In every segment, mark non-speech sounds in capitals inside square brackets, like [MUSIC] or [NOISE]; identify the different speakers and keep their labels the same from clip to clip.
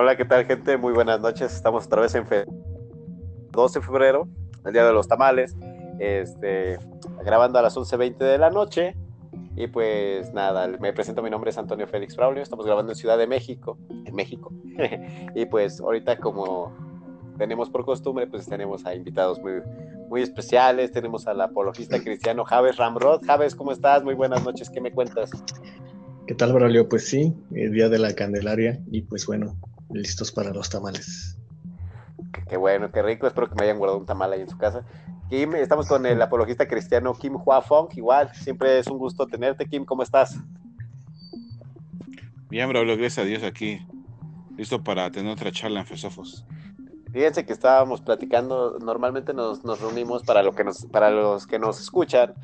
Speaker 1: Hola, ¿qué tal, gente? Muy buenas noches. Estamos otra vez en fe 12 de febrero, el día de los tamales, este, grabando a las 11.20 de la noche. Y pues nada, me presento, mi nombre es Antonio Félix Braulio, estamos grabando en Ciudad de México, en México. [LAUGHS] y pues ahorita como tenemos por costumbre, pues tenemos a invitados muy, muy especiales, tenemos al apologista cristiano Javes Ramrod. Javes, ¿cómo estás? Muy buenas noches, ¿qué me cuentas?
Speaker 2: ¿Qué tal, Braulio? Pues sí, el día de la Candelaria y pues bueno, listos para los tamales.
Speaker 1: Qué, bueno, qué rico. Espero que me hayan guardado un tamal ahí en su casa. Kim, estamos con el apologista cristiano Kim Hua Fong. Igual, siempre es un gusto tenerte. Kim, ¿cómo estás?
Speaker 3: Bien, Braulio, gracias a Dios aquí. Listo para tener otra charla en Fesofos.
Speaker 1: Fíjense que estábamos platicando, normalmente nos, reunimos para, lo que nos, para los que nos escuchan,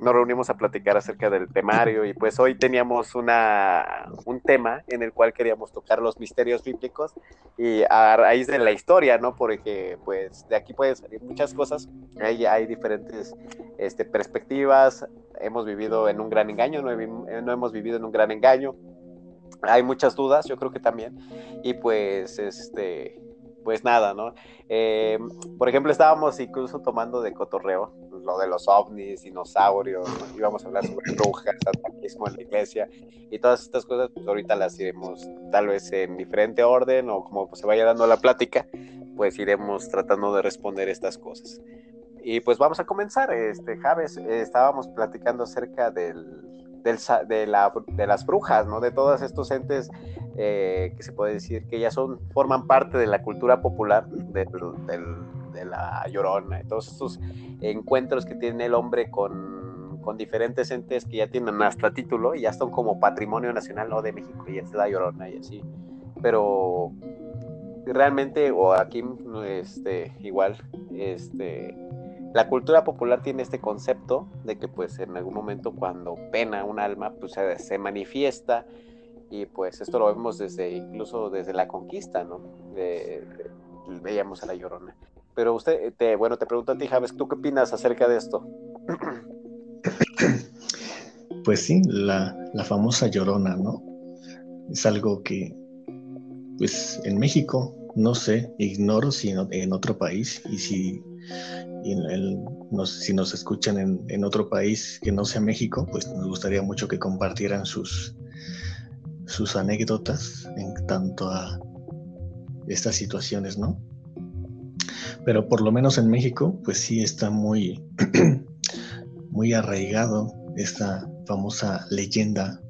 Speaker 1: nos reunimos a platicar acerca del temario y pues hoy teníamos una, un tema en el cual queríamos tocar los misterios bíblicos y a raíz de la historia, ¿no? Porque pues de aquí pueden salir muchas cosas, hay, hay diferentes este, perspectivas, hemos vivido en un gran engaño, no hemos vivido en un gran engaño, hay muchas dudas, yo creo que también, y pues este pues nada, ¿no? Eh, por ejemplo, estábamos incluso tomando de cotorreo lo de los ovnis, dinosaurios, íbamos a hablar sobre brujas, ataquismo en la iglesia y todas estas cosas, pues ahorita las iremos tal vez en diferente orden o como se vaya dando la plática, pues iremos tratando de responder estas cosas. Y pues vamos a comenzar, este, Javes, estábamos platicando acerca del, de, la, de, las brujas, ¿no? De todos estos entes eh, que se puede decir que ya son, forman parte de la cultura popular de, la llorona, todos estos encuentros que tiene el hombre con, con, diferentes entes que ya tienen hasta título y ya son como patrimonio nacional ¿no? de México y es la llorona y así. Pero realmente, o aquí este, igual, este la cultura popular tiene este concepto de que pues en algún momento cuando pena un alma pues se, manifiesta y pues esto lo vemos desde incluso desde la conquista, ¿no? veíamos a la llorona. Pero usted, te, bueno, te pregunto a ti, Javes, ¿tú qué opinas acerca de esto? [CLEARS THROAT]
Speaker 2: Pues sí, la, la famosa llorona, ¿no? Es algo que, pues en México, no sé, ignoro si en otro país y si y si nos escuchan en, otro país que no sea México, pues nos gustaría mucho que compartieran sus, sus anécdotas en tanto a estas situaciones, ¿no? Pero por lo menos en México, pues sí está muy, [CLEARS THROAT] muy arraigado esta famosa leyenda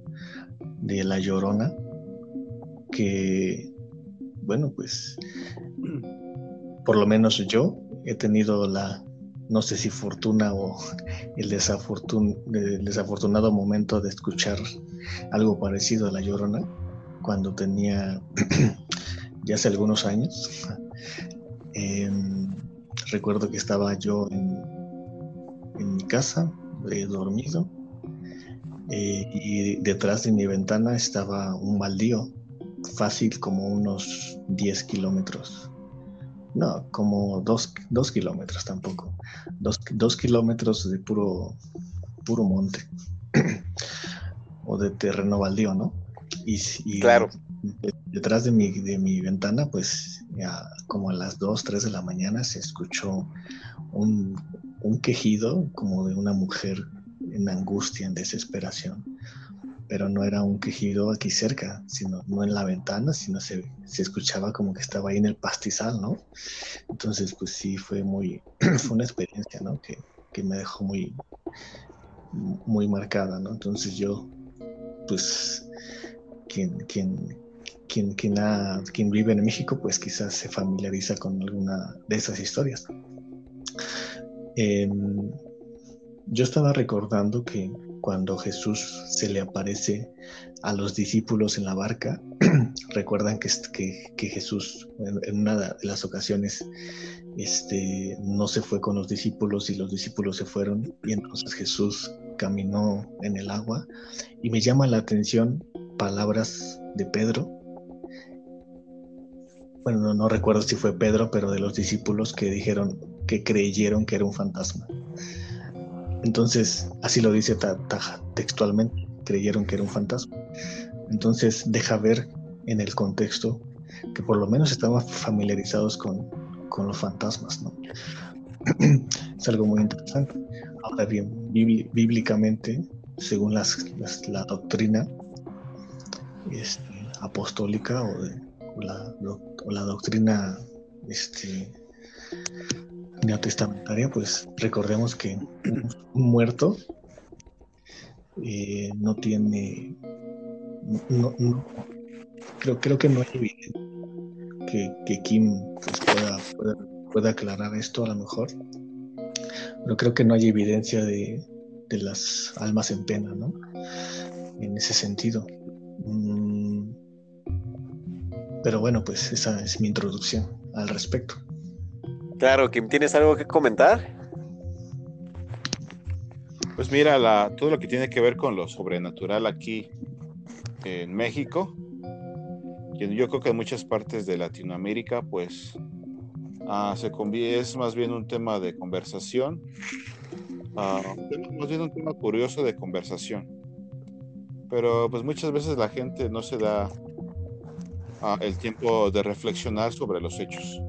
Speaker 2: de la Llorona, que, bueno, pues por lo menos yo he tenido la, no sé si fortuna o [LAUGHS] el, desafortunado momento de escuchar algo parecido a La Llorona cuando tenía [CLEARS THROAT] ya hace algunos años. [LAUGHS] Em, recuerdo que estaba yo en, mi casa, he dormido, eh, y detrás de mi ventana estaba un baldío, fácil como unos 10 kilómetros no, como dos, kilómetros tampoco. Dos, kilómetros de puro, puro monte. [CLEARS THROAT] o de terreno baldío, ¿no? Y,
Speaker 1: claro.
Speaker 2: detrás de mi, de mi ventana, pues ya como a las 2, 3 de la mañana se escuchó un, un quejido como de una mujer en angustia, en desesperación pero no era un quejido aquí cerca, sino no en la ventana, sino se, se, escuchaba como que estaba ahí en el pastizal, ¿no? Entonces, pues sí, fue muy, [CLEARS THROAT] fue una experiencia, ¿no? Que, que, me dejó muy, muy marcada, ¿no? Entonces yo, pues, quien, quien, quien, quien, ha, vive en México, pues quizás se familiariza con alguna de esas historias. Em, yo estaba recordando que cuando Jesús se le aparece a los discípulos en la barca, [CLEARS THROAT] recuerdan que, que, Jesús en, una de las ocasiones este, no se fue con los discípulos y los discípulos se fueron y entonces Jesús caminó en el agua y me llama la atención palabras de Pedro. Bueno, no recuerdo si fue Pedro, pero de los discípulos que dijeron que creyeron que era un fantasma. Entonces, así lo dice Taja textualmente, creyeron que era un fantasma. Entonces, deja ver en el contexto que por lo menos estaban familiarizados con, con los fantasmas, ¿no? [CLEARS THROAT] es algo muy interesante. Ahora bien, bíblicamente, según las, la doctrina este, apostólica o, la, la, doctrina este, neotestamentaria, pues recordemos que un, muerto eh, no tiene, no, creo, creo que no hay evidencia que, que Kim pues, pueda, pueda, aclarar esto a lo mejor, pero creo que no hay evidencia de, de las almas en pena, ¿no? En ese sentido. Mm, pero bueno, pues esa es mi introducción al respecto.
Speaker 1: Claro, ¿tienes algo que comentar?
Speaker 3: Pues mira, la, todo lo que tiene que ver con lo sobrenatural aquí en México, yo creo que en muchas partes de Latinoamérica, pues ah, se es más bien un tema de conversación, ah, más bien un tema curioso de conversación. Pero pues muchas veces la gente no se da ah, el tiempo de reflexionar sobre los hechos.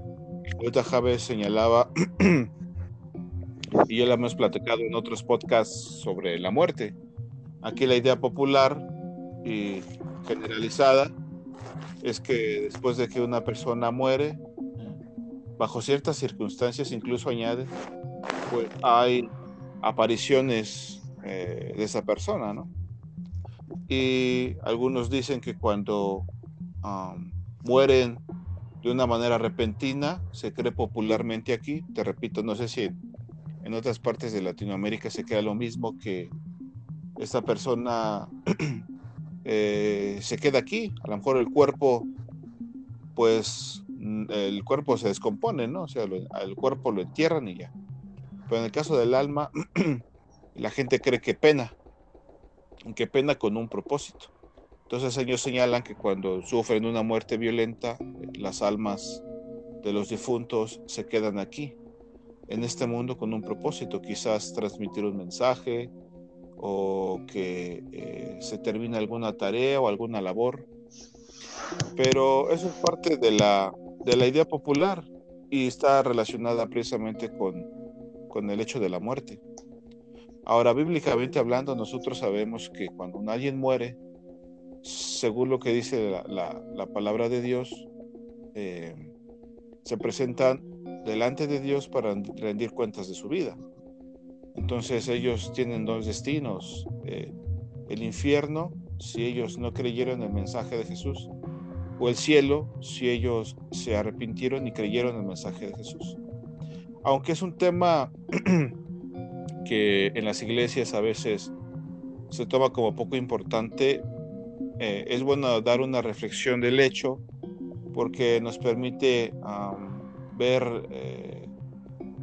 Speaker 3: Ahorita Javes señalaba, [CLEARS THROAT] y ya lo hemos platicado en otros podcasts sobre la muerte. Aquí la idea popular y generalizada es que después de que una persona muere, bajo ciertas circunstancias, incluso añade, pues hay apariciones eh, de esa persona, ¿no? Y algunos dicen que cuando mueren de una manera repentina, se cree popularmente aquí, te repito, no sé si en otras partes de Latinoamérica se crea lo mismo que esta persona [CLEARS THROAT] eh, se queda aquí, a lo mejor el cuerpo, pues mm, el cuerpo se descompone, ¿no? O sea, el cuerpo lo entierran y ya. Pero en el caso del alma, [CLEARS THROAT] la gente cree que pena, que pena con un propósito. Entonces ellos señalan que cuando sufren una muerte violenta, las almas de los difuntos se quedan aquí, en este mundo, con un propósito, quizás transmitir un mensaje o que eh, se termine alguna tarea o alguna labor. Pero eso es parte de la, de la idea popular y está relacionada precisamente con, con el hecho de la muerte. Ahora, bíblicamente hablando, nosotros sabemos que cuando alguien muere, según lo que dice la, palabra de Dios, eh, se presentan delante de Dios para rendir cuentas de su vida. Entonces ellos tienen dos destinos, eh, el infierno si ellos no creyeron el mensaje de Jesús, o el cielo si ellos se arrepintieron y creyeron el mensaje de Jesús. Aunque es un tema [CLEARS THROAT] que en las iglesias a veces se toma como poco importante, eh, es bueno dar una reflexión del hecho porque nos permite ver eh,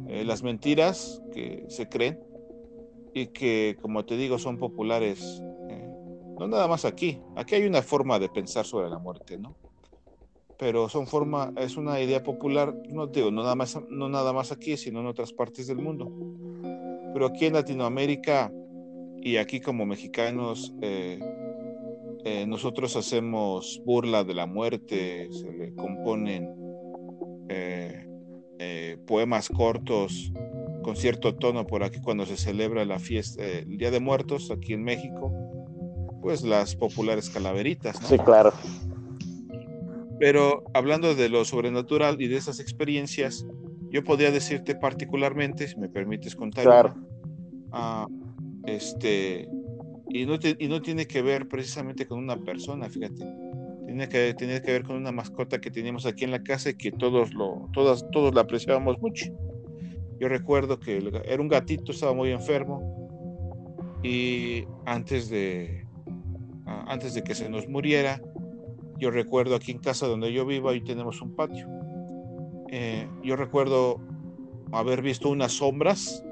Speaker 3: eh, las mentiras que se creen y que, como te digo, son populares, no nada más aquí. Aquí hay una forma de pensar sobre la muerte, ¿no? Pero son forma, es una idea popular, no digo, no nada más, no nada más aquí, sino en otras partes del mundo. Pero aquí en Latinoamérica y aquí como mexicanos, eh, nosotros hacemos burla de la muerte, se le componen eh, eh, poemas cortos con cierto tono por aquí cuando se celebra la fiesta, el Día de Muertos aquí en México, pues las populares calaveritas.
Speaker 1: Sí, claro.
Speaker 3: Pero hablando de lo sobrenatural y de esas experiencias, yo podría decirte particularmente, si me permites contar,
Speaker 1: claro.
Speaker 3: Ah, este, y no, y no tiene que ver precisamente con una persona, fíjate. Tiene que, tiene que ver con una mascota que teníamos aquí en la casa y que todos, lo, todas, todos la apreciábamos mucho. Yo recuerdo que era un gatito, estaba muy enfermo y antes de, antes de que se nos muriera, yo recuerdo aquí en casa donde yo vivo, ahí tenemos un patio. Eh, yo recuerdo haber visto unas sombras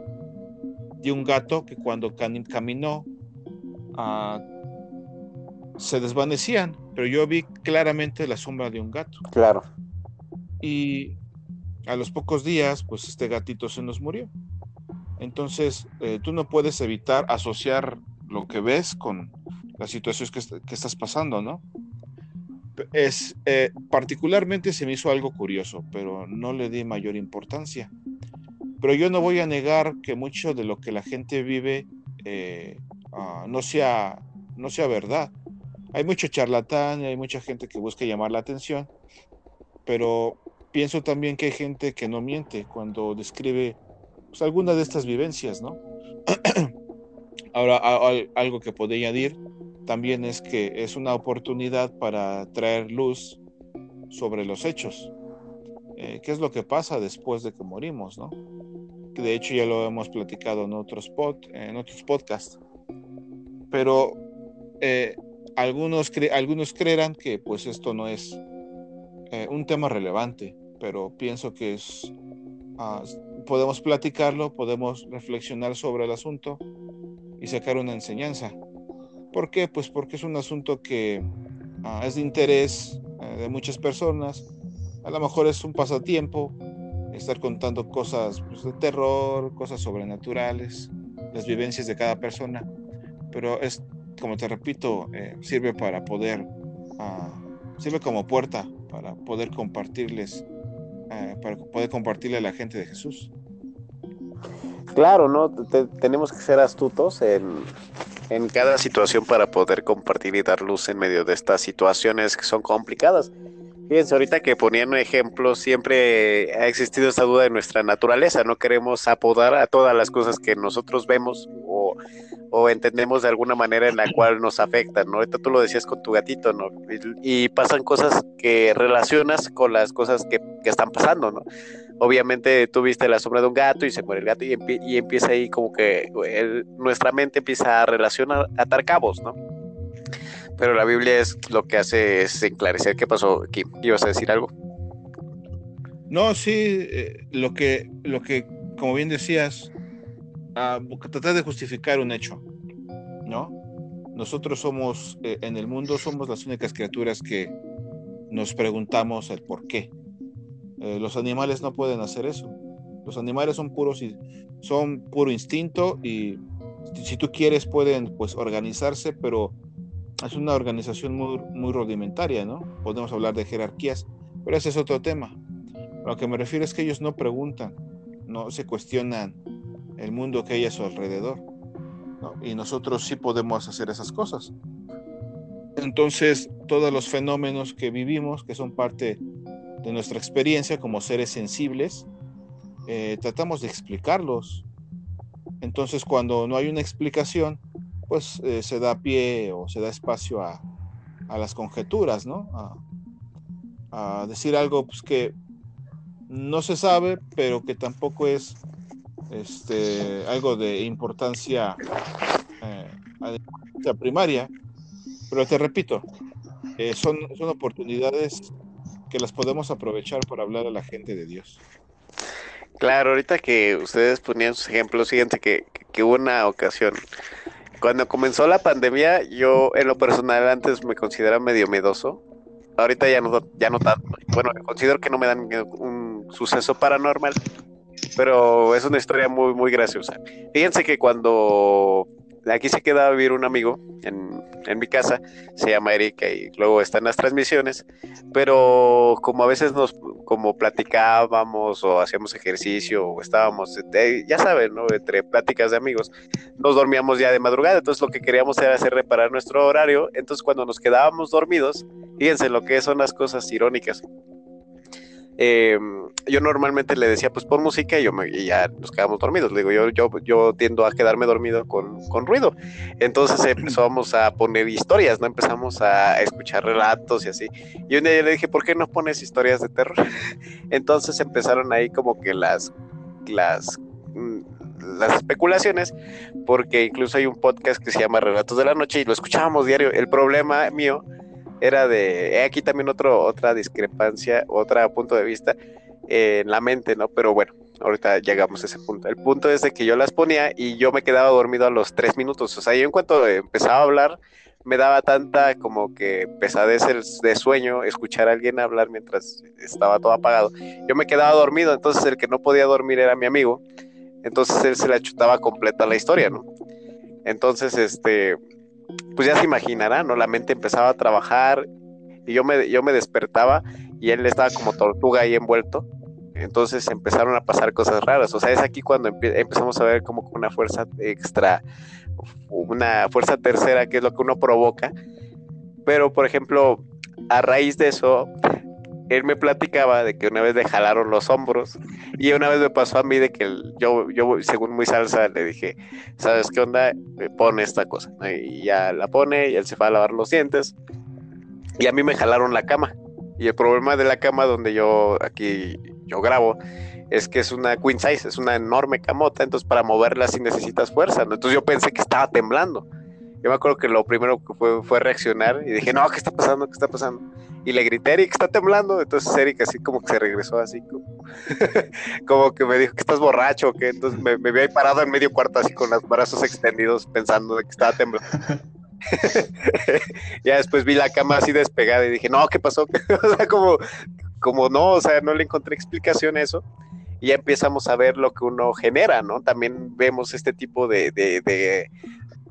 Speaker 3: de un gato que cuando caminó Se desvanecían, pero yo vi claramente la sombra de un gato.
Speaker 1: Claro.
Speaker 3: Y a los pocos días, pues este gatito se nos murió. Entonces, eh, tú no puedes evitar asociar lo que ves con las situaciones que, que, estás pasando, ¿no? es, eh, particularmente se me hizo algo curioso, pero no le di mayor importancia. Pero yo no voy a negar que mucho de lo que la gente vive eh, ah, no, sea, no sea verdad. Hay mucho charlatán hay mucha gente que busca llamar la atención, pero pienso también que hay gente que no miente cuando describe pues, alguna de estas vivencias, ¿no? [CLEARS THROAT] Ahora, algo que podría añadir también es que es una oportunidad para traer luz sobre los hechos. Eh, ¿Qué es lo que pasa después de que morimos, no? De hecho ya lo hemos platicado en otros, en otros podcasts. Pero eh, algunos, algunos creerán que pues esto no es eh, un tema relevante, pero pienso que es, ah, podemos platicarlo, podemos reflexionar sobre el asunto y sacar una enseñanza. ¿Por qué? Pues porque es un asunto que ah, es de interés eh, de muchas personas. A lo mejor es un pasatiempo estar contando cosas pues, de terror, cosas sobrenaturales, las vivencias de cada persona. Pero es, como te repito, eh, sirve para poder, ah, sirve como puerta para poder compartirles, eh, para poder compartirle a la gente de Jesús.
Speaker 1: Claro, ¿no? tenemos que ser astutos en, en cada situación para poder compartir y dar luz en medio de estas situaciones que son complicadas. Fíjense, ahorita que ponían un ejemplo, siempre ha existido esta duda de nuestra naturaleza, no queremos apodar a todas las cosas que nosotros vemos o, o entendemos de alguna manera en la cual nos afectan, ¿no? Ahorita tú lo decías con tu gatito, ¿no? Y, pasan cosas que relacionas con las cosas que, que están pasando, ¿no? obviamente tú viste la sombra de un gato y se muere el gato y, y empieza ahí como que nuestra mente empieza a relacionar, a atar cabos, ¿no? Pero la Biblia es lo que hace es enclarecer qué pasó aquí. ¿Ibas a decir algo?
Speaker 3: No, sí, eh, lo que, lo que, como bien decías, tratar de justificar un hecho, ¿no? Nosotros somos, eh, en el mundo, somos las únicas criaturas que nos preguntamos el por qué, eh, los animales no pueden hacer eso. Los animales son puros y son puro instinto y si tú quieres pueden pues organizarse, pero es una organización muy, muy rudimentaria, ¿no? Podemos hablar de jerarquías, pero ese es otro tema. lo que me refiero es que ellos no preguntan, no se cuestionan el mundo que hay a su alrededor. Y nosotros sí podemos hacer esas cosas. Entonces, todos los fenómenos que vivimos, que son parte de nuestra experiencia como seres sensibles, eh, tratamos de explicarlos. Entonces, cuando no hay una explicación, pues eh, se da pie o se da espacio a, las conjeturas, ¿no? A, decir algo pues, que no se sabe, pero que tampoco es este, algo de importancia, eh, primaria. Pero te repito, son, son oportunidades que las podemos aprovechar para hablar a la gente de Dios.
Speaker 1: Claro, ahorita que ustedes ponían sus ejemplos, que, que, hubo una ocasión. Cuando comenzó la pandemia, yo en lo personal antes me consideraba medio miedoso. Ahorita ya no, ya no tanto. Bueno, considero que no me dan un suceso paranormal, pero es una historia muy, muy graciosa. Fíjense que cuando aquí se queda a vivir un amigo en, en, mi casa, se llama Erika y luego están las transmisiones, pero como a veces nos, como platicábamos o hacíamos ejercicio o estábamos, ya saben, ¿no? Entre pláticas de amigos, nos dormíamos ya de madrugada, entonces lo que queríamos era hacer reparar nuestro horario, entonces cuando nos quedábamos dormidos, fíjense lo que son las cosas irónicas. Eh, yo normalmente le decía, pues por música y, yo me, ya nos quedamos dormidos. Le digo, yo, yo, yo tiendo a quedarme dormido con, con ruido. Entonces empezamos a poner historias, ¿no? Empezamos a escuchar relatos y así. Y un día le dije, ¿por qué no pones historias de terror? [LAUGHS] Entonces empezaron ahí como que las, las, mm, las especulaciones, porque incluso hay un podcast que se llama Relatos de la Noche y lo escuchábamos diario. El problema mío era de, aquí también otro, otra discrepancia, otro punto de vista, en la mente, ¿no? Pero bueno, ahorita llegamos a ese punto. El punto es de que yo las ponía y yo me quedaba dormido a los tres minutos. O sea, yo en cuanto empezaba a hablar, me daba tanta como que pesadez de sueño escuchar a alguien hablar mientras estaba todo apagado. Yo me quedaba dormido, entonces el que no podía dormir era mi amigo. Entonces él se la chutaba completa la historia, ¿no? Entonces, este, pues ya se imaginará, ¿no? La mente empezaba a trabajar Y yo me, yo me despertaba y él estaba como tortuga ahí envuelto. Entonces empezaron a pasar cosas raras. O sea, es aquí cuando empezamos a ver como una fuerza extra, una fuerza tercera, que es lo que uno provoca. Pero, por ejemplo, a raíz de eso, él me platicaba de que una vez le jalaron los hombros y una vez me pasó a mí de que yo, yo según muy salsa, le dije, ¿sabes qué onda? Pone esta cosa. Y ya la pone y él se va a lavar los dientes y a mí me jalaron la cama. Y el problema de la cama donde yo aquí yo grabo es que es una queen size, es una enorme camota, entonces para moverla sí necesitas fuerza. Entonces yo pensé que estaba temblando. Yo me acuerdo que lo primero que fue reaccionar y dije, no, ¿qué está pasando? ¿Qué está pasando? y le grité, Eric, está temblando. Entonces Eric así como que se regresó así, como, [LAUGHS] que me dijo que estás borracho, que entonces me, vi ahí parado en medio cuarto así con los brazos extendidos pensando de que estaba temblando. [LAUGHS] ya después vi la cama así despegada y dije, no, ¿qué pasó? [LAUGHS] o sea, como, como no, o sea, no le encontré explicación a eso. Y ya empezamos a ver lo que uno genera, ¿no? También vemos este tipo de,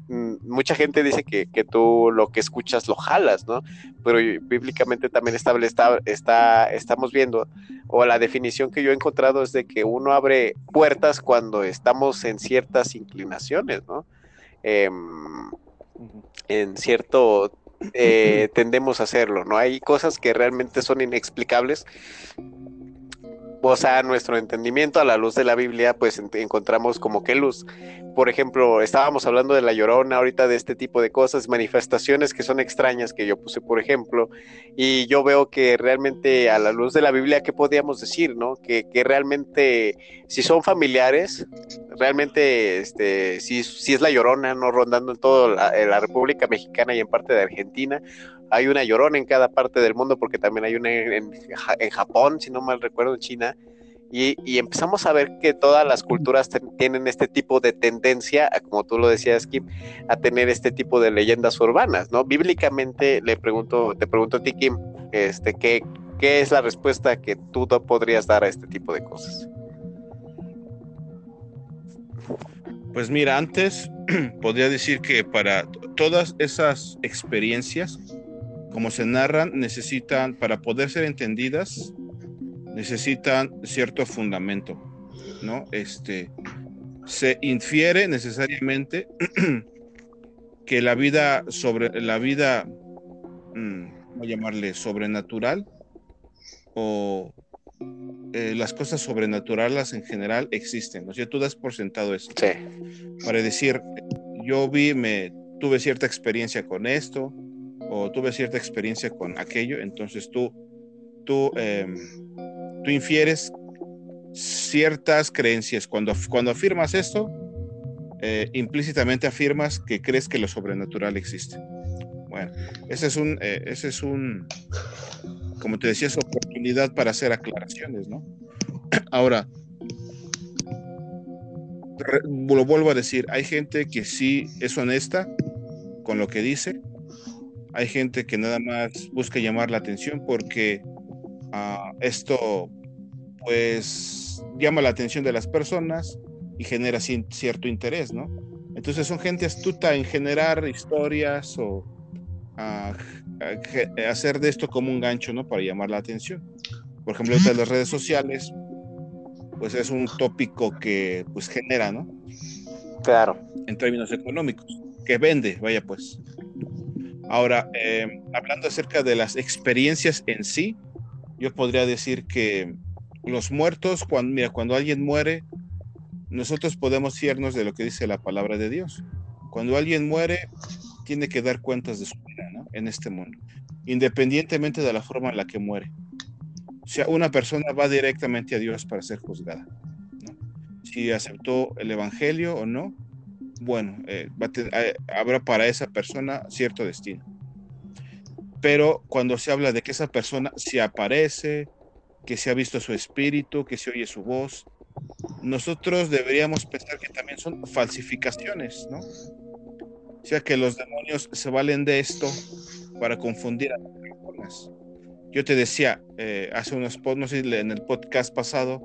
Speaker 1: mucha gente dice que, tú lo que escuchas lo jalas, ¿no? Pero bíblicamente también está, está, estamos viendo, o la definición que yo he encontrado es de que uno abre puertas cuando estamos en ciertas inclinaciones, ¿no? Em, en cierto eh, [LAUGHS] tendemos a hacerlo, ¿no? Hay cosas que realmente son inexplicables o sea, nuestro entendimiento a la luz de la Biblia, pues encontramos como que luz. Por ejemplo, estábamos hablando de la llorona ahorita de este tipo de cosas, manifestaciones que son extrañas que yo puse, por ejemplo, y yo veo que realmente a la luz de la Biblia, ¿qué podríamos decir, no? Que, que realmente, si son familiares, realmente, este, si, si es la llorona, no rondando en toda la República Mexicana y en parte de Argentina, hay una llorona en cada parte del mundo, porque también hay una en, Japón, si no mal recuerdo, en China. Y, empezamos a ver que todas las culturas tienen este tipo de tendencia, como tú lo decías, Kim, a tener este tipo de leyendas urbanas, ¿no? Bíblicamente le pregunto, te pregunto a ti, Kim, este, ¿qué, ¿qué es la respuesta que tú podrías dar a este tipo de cosas?
Speaker 3: Pues mira, antes [CLEARS THROAT] podría decir que para todas esas experiencias como se narran, necesitan, para poder ser entendidas, necesitan cierto fundamento, ¿no? Este, se infiere necesariamente [CLEARS THROAT] que la vida sobre la vida, mm, a llamarle sobrenatural, o eh, las cosas sobrenaturales en general existen, ¿no? O tú das por sentado eso.
Speaker 1: Sí.
Speaker 3: Para decir, yo vi, me tuve cierta experiencia con esto, tuve cierta experiencia con aquello, entonces tú, tú, em, tú infieres ciertas creencias. Cuando, cuando afirmas esto, eh, implícitamente afirmas que crees que lo sobrenatural existe. Bueno, ese es un, eh, ese es un, como te decía, es oportunidad para hacer aclaraciones, ¿no? [CLEARS THROAT] Ahora, lo vuelvo a decir, hay gente que sí es honesta con lo que dice, hay gente que nada más busca llamar la atención porque ah, esto pues llama la atención de las personas y genera cierto interés, ¿no? Entonces son gente astuta en generar historias o ah, hacer de esto como un gancho, ¿no? Para llamar la atención. Por ejemplo, de las redes sociales, pues es un tópico que pues genera, ¿no?
Speaker 1: Claro.
Speaker 3: En términos económicos, que vende, vaya pues. Ahora, em, hablando acerca de las experiencias en sí, yo podría decir que los muertos, cuando, mira, cuando alguien muere, nosotros podemos fiarnos de lo que dice la palabra de Dios. Cuando alguien muere, tiene que dar cuentas de su vida en este mundo, independientemente de la forma en la que muere. O sea, una persona va directamente a Dios para ser juzgada. Si aceptó el Evangelio o no, bueno, eh, eh, habrá para esa persona cierto destino. Pero cuando se habla de que esa persona se aparece, que se ha visto su espíritu, que se oye su voz, nosotros deberíamos pensar que también son falsificaciones, ¿no? O sea que los demonios se valen de esto para confundir a las personas. Yo te decía eh, hace unos, no sé, en el podcast pasado,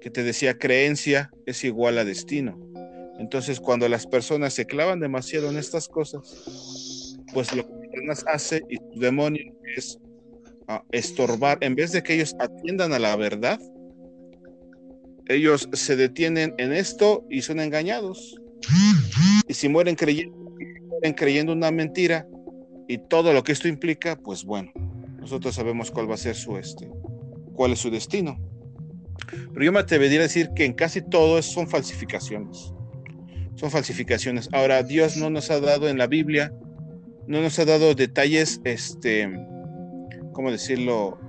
Speaker 3: que te decía creencia es igual a destino. Entonces, cuando las personas se clavan demasiado en estas cosas, pues lo que Satanás hace y su demonio es a estorbar, en vez de que ellos atiendan a la verdad, ellos se detienen en esto y son engañados. Y si mueren creyendo, mueren creyendo una mentira y todo lo que esto implica, pues bueno, nosotros sabemos cuál va a ser su este, cuál es su destino. Pero yo me atrevería a decir que en casi todo son falsificaciones. Son falsificaciones. Ahora, Dios no nos ha dado en la Biblia, no nos ha dado detalles, este, ¿cómo decirlo?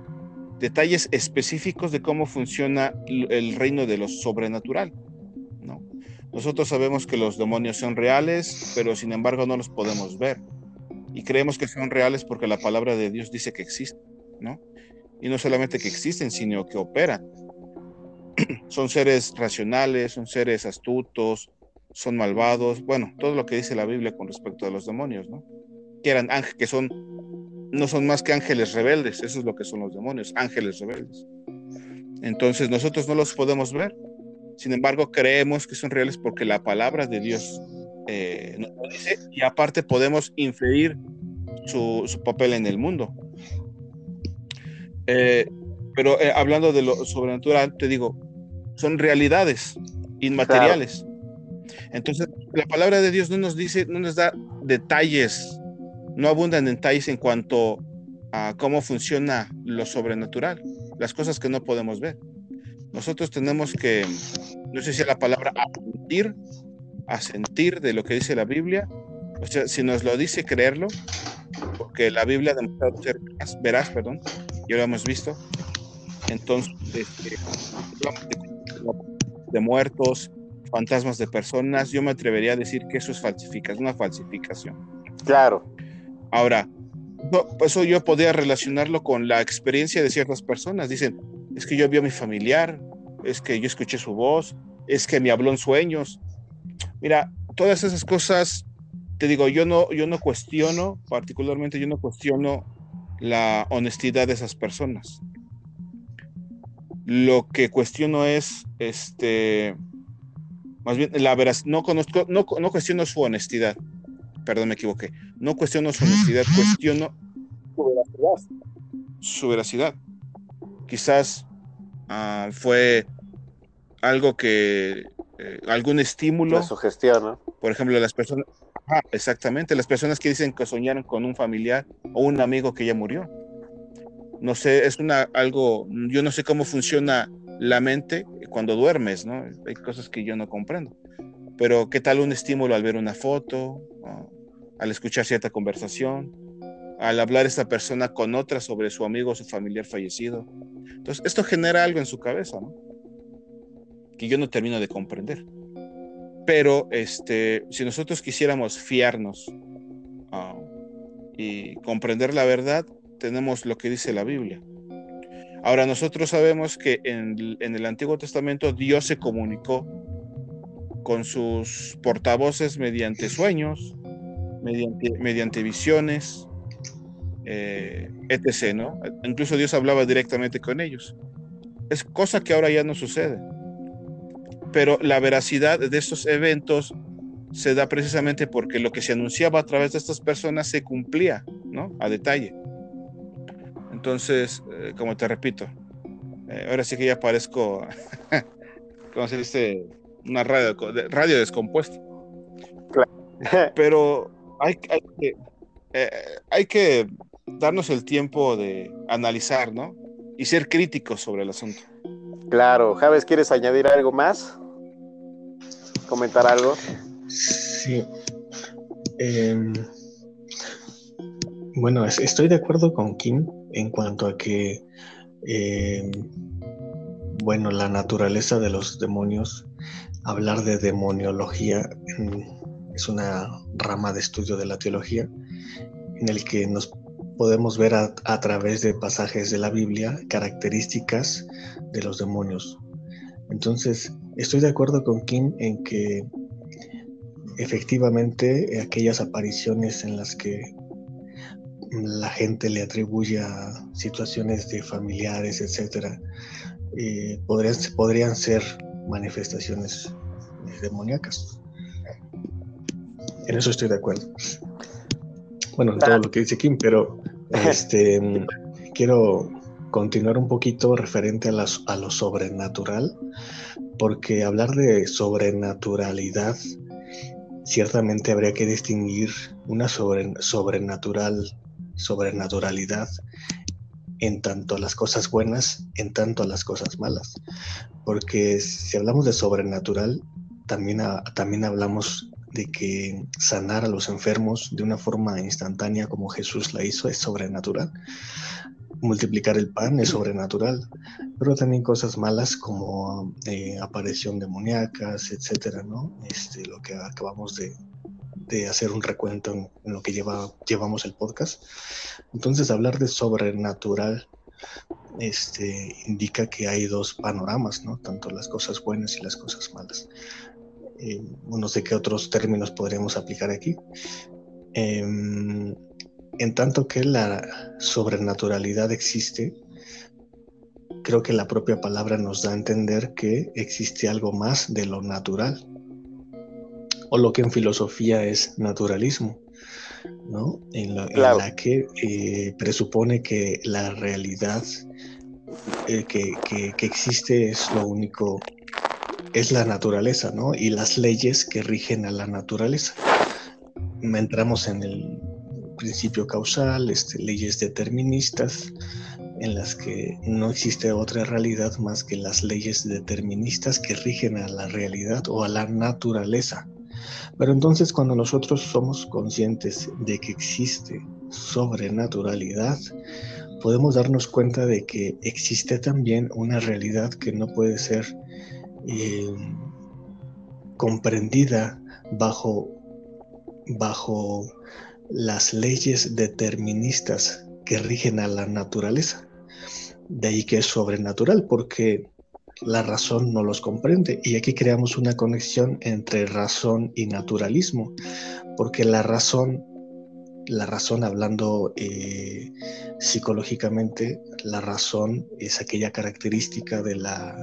Speaker 3: Detalles específicos de cómo funciona el reino de lo sobrenatural. ¿no? Nosotros sabemos que los demonios son reales, pero sin embargo no los podemos ver. Y creemos que son reales porque la palabra de Dios dice que existen, ¿no? Y no solamente que existen, sino que operan [CLEARS THROAT] son seres racionales, son seres astutos, son malvados, bueno, todo lo que dice la Biblia con respecto a los demonios, ¿no? Que eran ángeles, que son, no son más que ángeles rebeldes, eso es lo que son los demonios, ángeles rebeldes. Entonces nosotros no los podemos ver, sin embargo creemos que son reales porque la palabra de Dios eh, nos lo dice y aparte podemos inferir su, papel en el mundo. Eh, pero eh, hablando de lo sobrenatural, te digo, son realidades inmateriales. Entonces, la palabra de Dios no nos dice, no nos da detalles, no abundan detalles en cuanto a cómo funciona lo sobrenatural, las cosas que no podemos ver. Nosotros tenemos que, no sé si la palabra sentir, a sentir de lo que dice la Biblia, o sea, si nos lo dice, creerlo, porque la Biblia ha demostrado ser veraz, perdón, ya lo hemos visto, entonces, este, de muertos, fantasmas de personas, yo me atrevería a decir que eso es falsificación, una falsificación.
Speaker 1: Claro.
Speaker 3: Ahora, eso yo podría relacionarlo con la experiencia de ciertas personas. Dicen, es que yo vi a mi familiar, es que yo escuché su voz, es que me habló en sueños. Mira, todas esas cosas, te digo, yo no, yo no cuestiono, particularmente yo no cuestiono la honestidad de esas personas. Lo que cuestiono es, este, más bien, la veras, no conozco, no, no cuestiono su honestidad. Perdón, me equivoqué. No cuestiono su honestidad, cuestiono su veracidad. Su veracidad. Quizás ah, fue algo que, eh, algún estímulo.
Speaker 1: su gestión, ¿no?
Speaker 3: Por ejemplo, las personas, exactamente, las personas que dicen que soñaron con un familiar o un amigo que ya murió no sé, es una algo, yo no sé cómo funciona la mente cuando duermes, ¿no? Hay cosas que yo no comprendo. Pero ¿qué tal un estímulo al ver una foto, al escuchar cierta conversación, al hablar esta persona con otra sobre su amigo o su familiar fallecido? Entonces, esto genera algo en su cabeza, ¿no? Que yo no termino de comprender. Pero este, si nosotros quisiéramos fiarnos ah, y comprender la verdad, tenemos lo que dice la Biblia. Ahora nosotros sabemos que en, el Antiguo Testamento Dios se comunicó con sus portavoces mediante sueños, mediante, mediante visiones, eh, etc. ¿no? Incluso Dios hablaba directamente con ellos. Es cosa que ahora ya no sucede. Pero la veracidad de estos eventos se da precisamente porque lo que se anunciaba a través de estas personas se cumplía, ¿no? A detalle. Entonces, eh, como te repito, eh, ahora sí que ya parezco, [LAUGHS] ¿cómo se dice? Una radio, radio descompuesto. [LAUGHS] Pero hay, que, eh, hay que darnos el tiempo de analizar, ¿no? Y ser críticos sobre el asunto.
Speaker 1: Claro, Javes, ¿quieres añadir algo más? ¿Comentar algo?
Speaker 2: Sí. Em, bueno, estoy de acuerdo con Kim en cuanto a que, eh, bueno, la naturaleza de los demonios, hablar de demoniología mm, es una rama de estudio de la teología en el que nos podemos ver a, a través de pasajes de la Biblia características de los demonios. Entonces, estoy de acuerdo con Kim en que efectivamente aquellas apariciones en las que la gente le atribuye a situaciones de familiares, etcétera, eh, podrían, podrían ser manifestaciones demoníacas. En eso estoy de acuerdo. Bueno, en todo lo que dice Kim, pero este, quiero continuar un poquito referente a, a lo sobrenatural, porque hablar de sobrenaturalidad, ciertamente habría que distinguir una sobrenatural, sobrenaturalidad en tanto a las cosas buenas, en tanto a las cosas malas. Porque si hablamos de sobrenatural, también, también hablamos de que sanar a los enfermos de una forma instantánea como Jesús la hizo es sobrenatural. Multiplicar el pan es sobrenatural, pero también cosas malas como eh, aparición demoníacas, etcétera, ¿no? Este, lo que acabamos de, de hacer un recuento en, lo que lleva, llevamos el podcast. Entonces, hablar de sobrenatural este, indica que hay dos panoramas, ¿no? Tanto las cosas buenas y las cosas malas. Eh, no sé qué otros términos podríamos aplicar aquí. Em, en tanto que la sobrenaturalidad existe, creo que la propia palabra nos da a entender que existe algo más de lo natural o lo que en filosofía es naturalismo, ¿no? En la, que eh, presupone que la realidad eh, que, existe es lo único, es la naturaleza, ¿no? Y las leyes que rigen a la naturaleza. Entramos en el principio causal, este, leyes deterministas, en las que no existe otra realidad más que las leyes deterministas que rigen a la realidad o a la naturaleza. Pero entonces cuando nosotros somos conscientes de que existe sobrenaturalidad, podemos darnos cuenta de que existe también una realidad que no puede ser eh, comprendida bajo, bajo las leyes deterministas que rigen a la naturaleza. De ahí que es sobrenatural, porque la razón no los comprende. Y aquí creamos una conexión entre razón y naturalismo, porque la razón, la razón hablando eh, psicológicamente, la razón es aquella característica de la,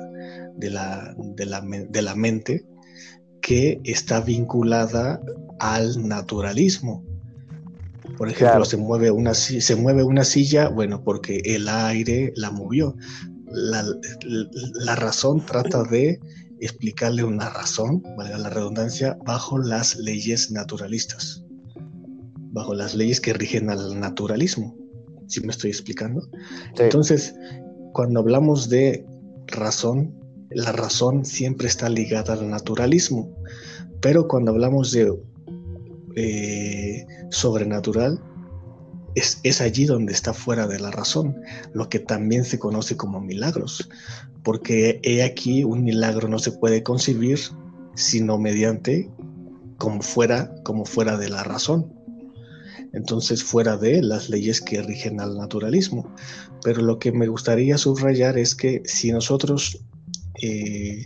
Speaker 2: de la, de la, de la mente que está vinculada al naturalismo. Por ejemplo, se, mueve una, se mueve una silla, bueno, porque el aire la movió la, razón trata de explicarle una razón, valga la redundancia, bajo las leyes naturalistas, bajo las leyes que rigen al naturalismo. ¿Sí me estoy explicando? Entonces, cuando hablamos de razón, la razón siempre está ligada al naturalismo, pero cuando hablamos de eh, sobrenatural, es, allí donde está fuera de la razón, lo que también se conoce como milagros, porque he aquí un milagro no se puede concebir sino mediante como fuera, como fuera de la razón. Entonces, fuera de las leyes que rigen al naturalismo. Pero lo que me gustaría subrayar es que si nosotros eh,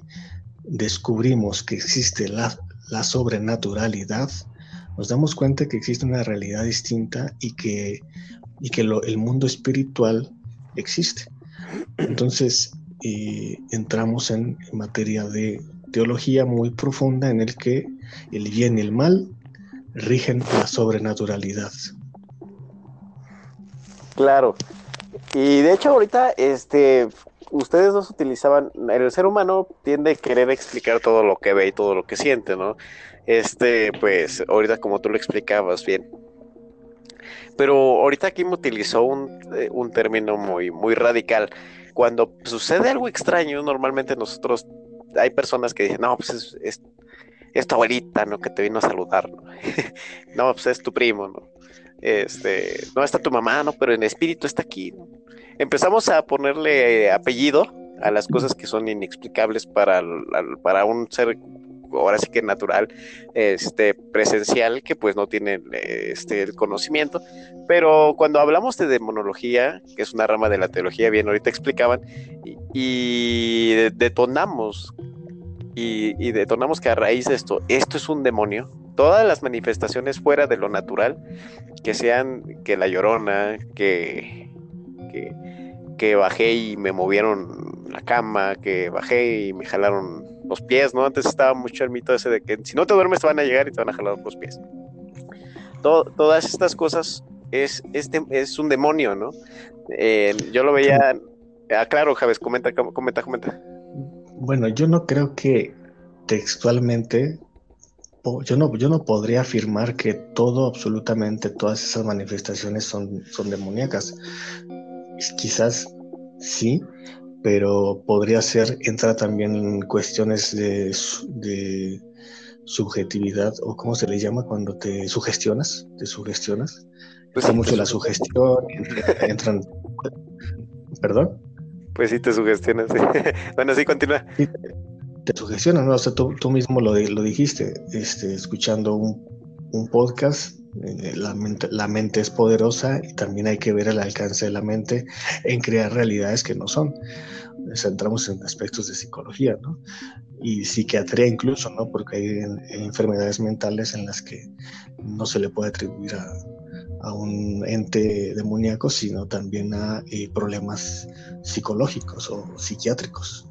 Speaker 2: descubrimos que existe la, la sobrenaturalidad, nos damos cuenta que existe una realidad distinta y que, y que el mundo espiritual existe. Entonces, eh, entramos en, materia de teología muy profunda en el que el bien y el mal rigen la sobrenaturalidad.
Speaker 1: Claro. Y de hecho ahorita, este, ustedes dos utilizaban, el ser humano tiende a querer explicar todo lo que ve y todo lo que siente, ¿no? Este, pues, ahorita como tú lo explicabas bien. Pero ahorita me utilizó un, eh, un término muy, muy radical. Cuando sucede algo extraño, normalmente nosotros, hay personas que dicen, no, pues es, es, tu abuelita, ¿no? Que te vino a saludar, ¿no? [LAUGHS] no, pues es tu primo, ¿no? Este, no está tu mamá, ¿no? Pero en espíritu está aquí. Empezamos a ponerle apellido a las cosas que son inexplicables para, para un ser ahora sí que natural, este, presencial, que pues no tienen este, el conocimiento. Pero cuando hablamos de demonología, que es una rama de la teología, bien, ahorita explicaban, y, detonamos, y, detonamos que a raíz de esto, esto es un demonio, todas las manifestaciones fuera de lo natural, que sean que la llorona, que, que bajé y me movieron la cama, que bajé y me jalaron los pies, ¿no? Antes estaba mucho el mito ese de que si no te duermes te van a llegar y te van a jalar los pies. todas estas cosas es, este, es un demonio, ¿no? Eh, yo lo veía. Ah, claro, Javes, comenta, comenta, comenta.
Speaker 2: Bueno, yo no creo que textualmente, yo no, yo no podría afirmar que todo, absolutamente todas esas manifestaciones son, son demoníacas. Quizás sí, pero podría ser, entra también en cuestiones de, de subjetividad, o cómo se le llama cuando te sugestionas, te sugestionas. Pues mucho la sugestión, entran, ¿Perdón?
Speaker 1: Pues sí, te sugestionas. [LAUGHS] bueno, sí, continúa.
Speaker 2: te sugestionas, ¿no? O sea, tú, mismo lo, lo dijiste, este, escuchando un, un podcast eh, la mente, la mente, es poderosa y también hay que ver el alcance de la mente en crear realidades que no son. Entramos en aspectos de psicología, ¿no? Y psiquiatría incluso, ¿no? Porque hay, enfermedades mentales en las que no se le puede atribuir a, un ente demoníaco, sino también a eh, problemas psicológicos o psiquiátricos.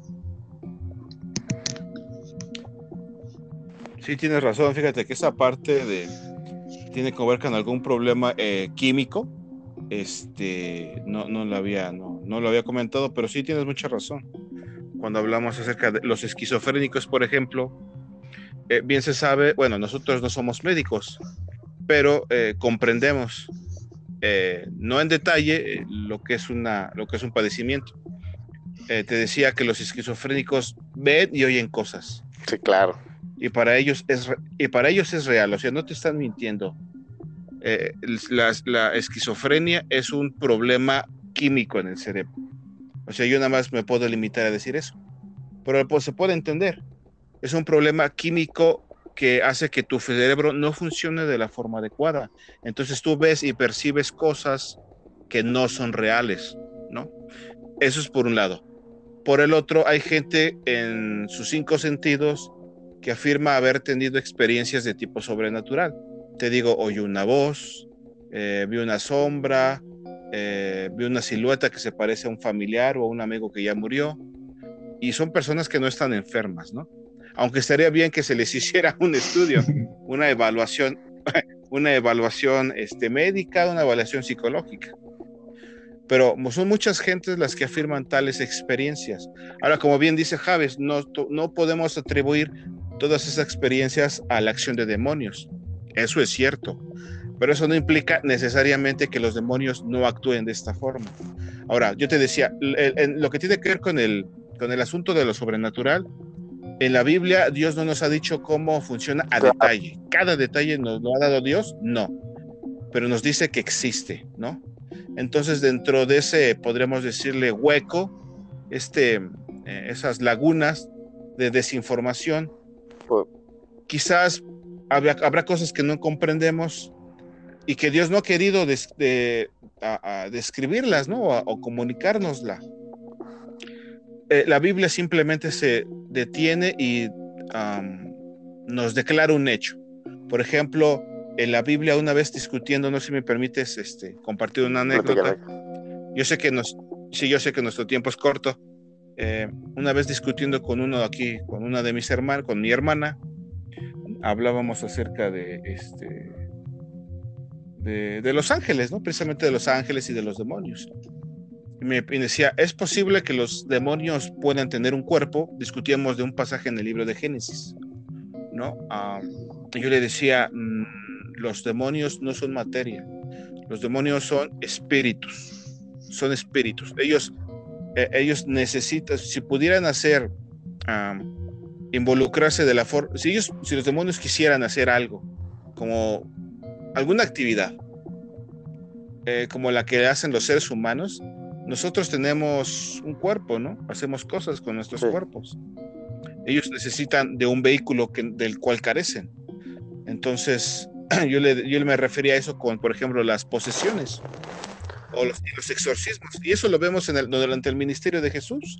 Speaker 3: Sí, tienes razón. Fíjate que esa parte de tiene que ver con algún problema eh, químico. Este, no, no, lo había, no, no lo había comentado, pero sí tienes mucha razón. Cuando hablamos acerca de los esquizofrénicos, por ejemplo, eh, bien se sabe, bueno, nosotros no somos médicos, pero eh, comprendemos, no en detalle, lo, que es una, lo que es un padecimiento. te decía que los esquizofrénicos ven y oyen cosas.
Speaker 1: Sí, claro
Speaker 3: y para ellos es, y para ellos es real, o sea, no te están mintiendo. Eh, la, esquizofrenia es un problema químico en el cerebro. O sea, yo nada más me puedo limitar a decir eso. Pero pues, se puede entender. Es un problema químico que hace que tu cerebro no funcione de la forma adecuada. Entonces tú ves y percibes cosas que no son reales, ¿no? Eso es por un lado. Por el otro, hay gente en sus cinco sentidos que afirma haber tenido experiencias de tipo sobrenatural. Te digo, oí una voz, eh, vi una sombra, eh, una silueta que se parece a un familiar o a un amigo que ya murió. Y son personas que no están enfermas, ¿no? Aunque estaría bien que se les [LAUGHS] hiciera un estudio, una evaluación, [LAUGHS] una evaluación este, médica, una evaluación psicológica pero son muchas gentes las que afirman tales experiencias. Ahora, como bien dice Javes, no, no podemos atribuir todas esas experiencias a la acción de demonios. Eso es cierto, pero eso no implica necesariamente que los demonios no actúen de esta forma. Ahora, yo te decía, lo que tiene que ver con el, con el asunto de lo sobrenatural, en la Biblia Dios no nos ha dicho cómo funciona a detalle. Cada detalle nos lo ha dado Dios, no, pero nos dice que existe, ¿no? Entonces, dentro de ese, podríamos decirle, hueco, este, eh, esas lagunas de desinformación, quizás habrá, cosas que no comprendemos y que Dios no ha querido describirlas, ¿no? O, comunicárnosla. Eh, la Biblia simplemente se detiene y nos declara un hecho. Por ejemplo, en la Biblia, una vez discutiendo, no sé si me permites este, compartir una anécdota. Yo sé que nos, sí, yo sé que nuestro tiempo es corto. Eh, una vez discutiendo con uno aquí, con una de mis hermanas, con mi hermana, hablábamos acerca de este de, los ángeles, ¿no? Precisamente de los ángeles y de los demonios. Y me decía, ¿es posible que los demonios puedan tener un cuerpo? Discutíamos de un pasaje en el libro de Génesis, ¿no? Ah, yo le decía, mm, los demonios no son materia, los demonios son espíritus, son espíritus. Ellos, eh, ellos necesitan, si pudieran hacer involucrarse de la forma, si ellos, si los demonios quisieran hacer algo, como alguna actividad, eh, como la que hacen los seres humanos, nosotros tenemos un cuerpo, ¿no? Hacemos cosas con nuestros cuerpos. Ellos necesitan de un vehículo que, del cual carecen. Entonces, [CLEARS THROAT] yo, le, yo me refería a eso con, por ejemplo, las posesiones o los, exorcismos. Y eso lo vemos en el, durante el ministerio de Jesús.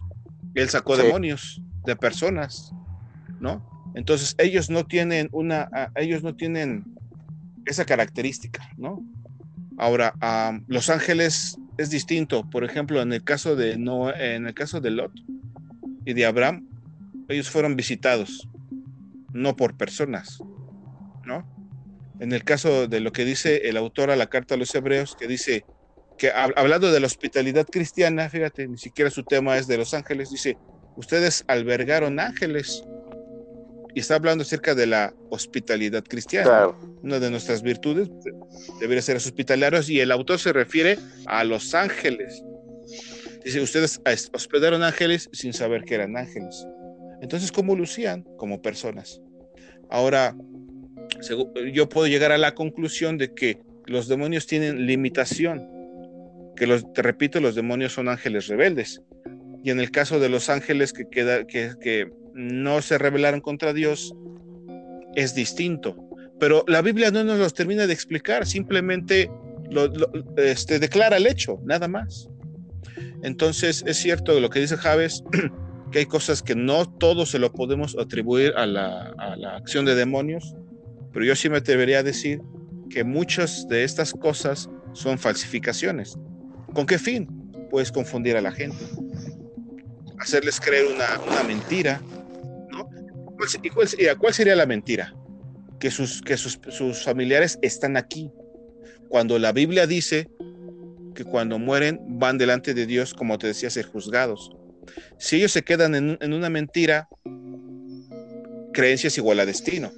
Speaker 3: Él sacó demonios de personas. ¿no? Entonces ellos no tienen una, ellos no tienen esa característica, ¿no? Ahora, Los Ángeles es distinto. Por ejemplo, en el caso de no, en el caso de Lot y de Abraham, ellos fueron visitados, no por personas, ¿no? en el caso de lo que dice el autor a la carta a los hebreos, que dice que hablando de la hospitalidad cristiana, fíjate, ni siquiera su tema es de los ángeles, dice, ustedes albergaron ángeles. Y está hablando acerca de la hospitalidad cristiana. Una de nuestras virtudes debería ser hospitalarios y el autor se refiere a los ángeles. Dice, ustedes hospedaron ángeles sin saber que eran ángeles. Entonces, ¿cómo lucían? Como personas. Ahora, yo puedo llegar a la conclusión de que los demonios tienen limitación, que los, te repito, los demonios son ángeles rebeldes. Y en el caso de los ángeles que, queda, que, que no se rebelaron contra Dios, es distinto. Pero la Biblia no nos los termina de explicar, simplemente lo, este, declara el hecho, nada más. Entonces es cierto lo que dice Javes, [CLEARS THROAT] que hay cosas que no todo se lo podemos atribuir a la, acción de demonios, pero yo sí me atrevería a decir que muchas de estas cosas son falsificaciones. ¿Con qué fin? Puedes confundir a la gente, hacerles creer una mentira. ¿No? ¿Y cuál, sería, cuál sería la mentira? Que, sus, que sus, sus familiares están aquí. Cuando la Biblia dice que cuando mueren van delante de Dios, como te decía, ser juzgados. Si ellos se quedan en, en una mentira, creencia es igual a destino.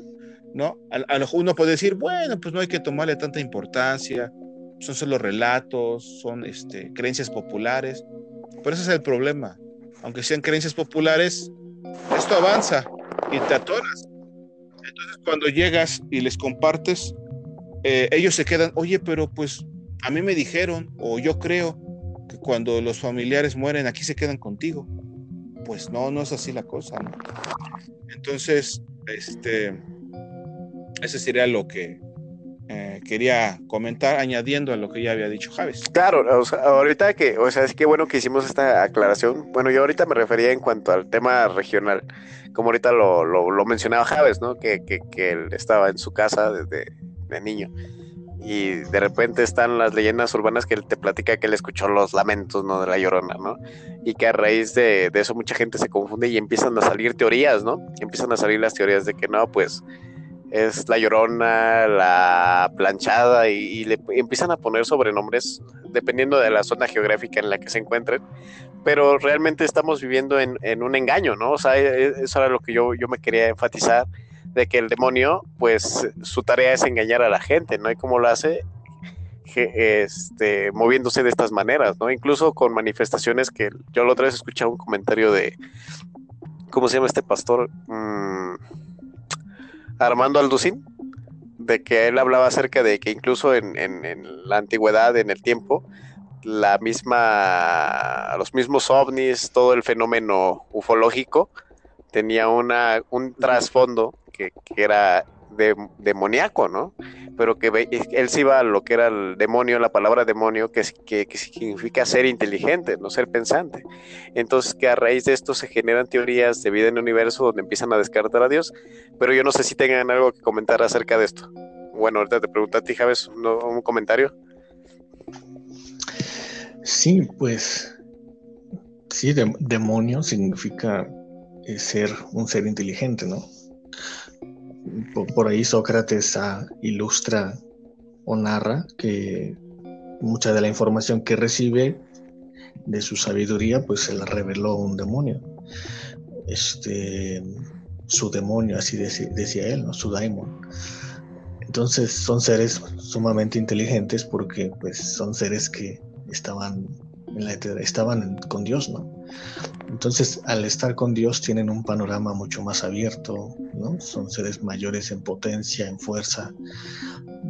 Speaker 3: ¿no? A, uno puede decir, bueno, pues no hay que tomarle tanta importancia, son solo relatos, son este, creencias populares, pero ese es el problema. Aunque sean creencias populares, esto avanza y te atoras. Entonces cuando llegas y les compartes, eh, ellos se quedan, oye, pero pues a mí me dijeron, o yo creo, que cuando los familiares mueren aquí se quedan contigo. Pues no, no es así la cosa. Entonces, este, ese sería lo que eh, quería comentar, añadiendo a lo que ya había dicho Javes.
Speaker 1: Claro, ahorita que, o sea, es que bueno que hicimos esta aclaración. Bueno, yo ahorita me refería en cuanto al tema regional, como ahorita lo, lo, mencionaba Javes, ¿no? Que, que, que, él estaba en su casa desde de niño. Y de repente están las leyendas urbanas que él te platica que él escuchó los lamentos, ¿no? De la llorona, ¿no? Y que a raíz de, de eso mucha gente se confunde y empiezan a salir teorías, ¿no? Empiezan a salir las teorías de que no, pues es la llorona, la planchada y, le empiezan a poner sobrenombres dependiendo de la zona geográfica en la que se encuentren, pero realmente estamos viviendo en, un engaño, ¿no? O sea, e, e, eso era lo que yo, yo me quería enfatizar, de que el demonio, pues su tarea es engañar a la gente, ¿no? Y cómo lo hace, este, moviéndose de estas maneras, ¿no? Incluso con manifestaciones que yo la otra vez escuché un comentario de, ¿cómo se llama este pastor? Mm, Armando Alducín, de que él hablaba acerca de que incluso en, la antigüedad, en el tiempo, la misma, los mismos ovnis, todo el fenómeno ufológico, tenía una, un trasfondo que, que era de, demoníaco, ¿no? Pero que él se iba a lo que era el demonio, la palabra demonio, que, significa ser inteligente, no ser pensante. Entonces, que a raíz de esto se generan teorías de vida en el universo donde empiezan a descartar a Dios, pero yo no sé si tengan algo que comentar acerca de esto. Bueno, ahorita te pregunto a ti, Javes, un comentario.
Speaker 2: Sí, pues sí, demonio significa eh, ser un ser inteligente, ¿no? Por, ahí Sócrates ilustra o narra que mucha de la información que recibe de su sabiduría, pues se la reveló un demonio. Este, su demonio, así decía, él, ¿no? su daimon. Entonces son seres sumamente inteligentes porque pues son seres que estaban en la estaban con Dios, ¿no? Entonces, al estar con Dios tienen un panorama mucho más abierto, ¿no? Son seres mayores en potencia, en fuerza.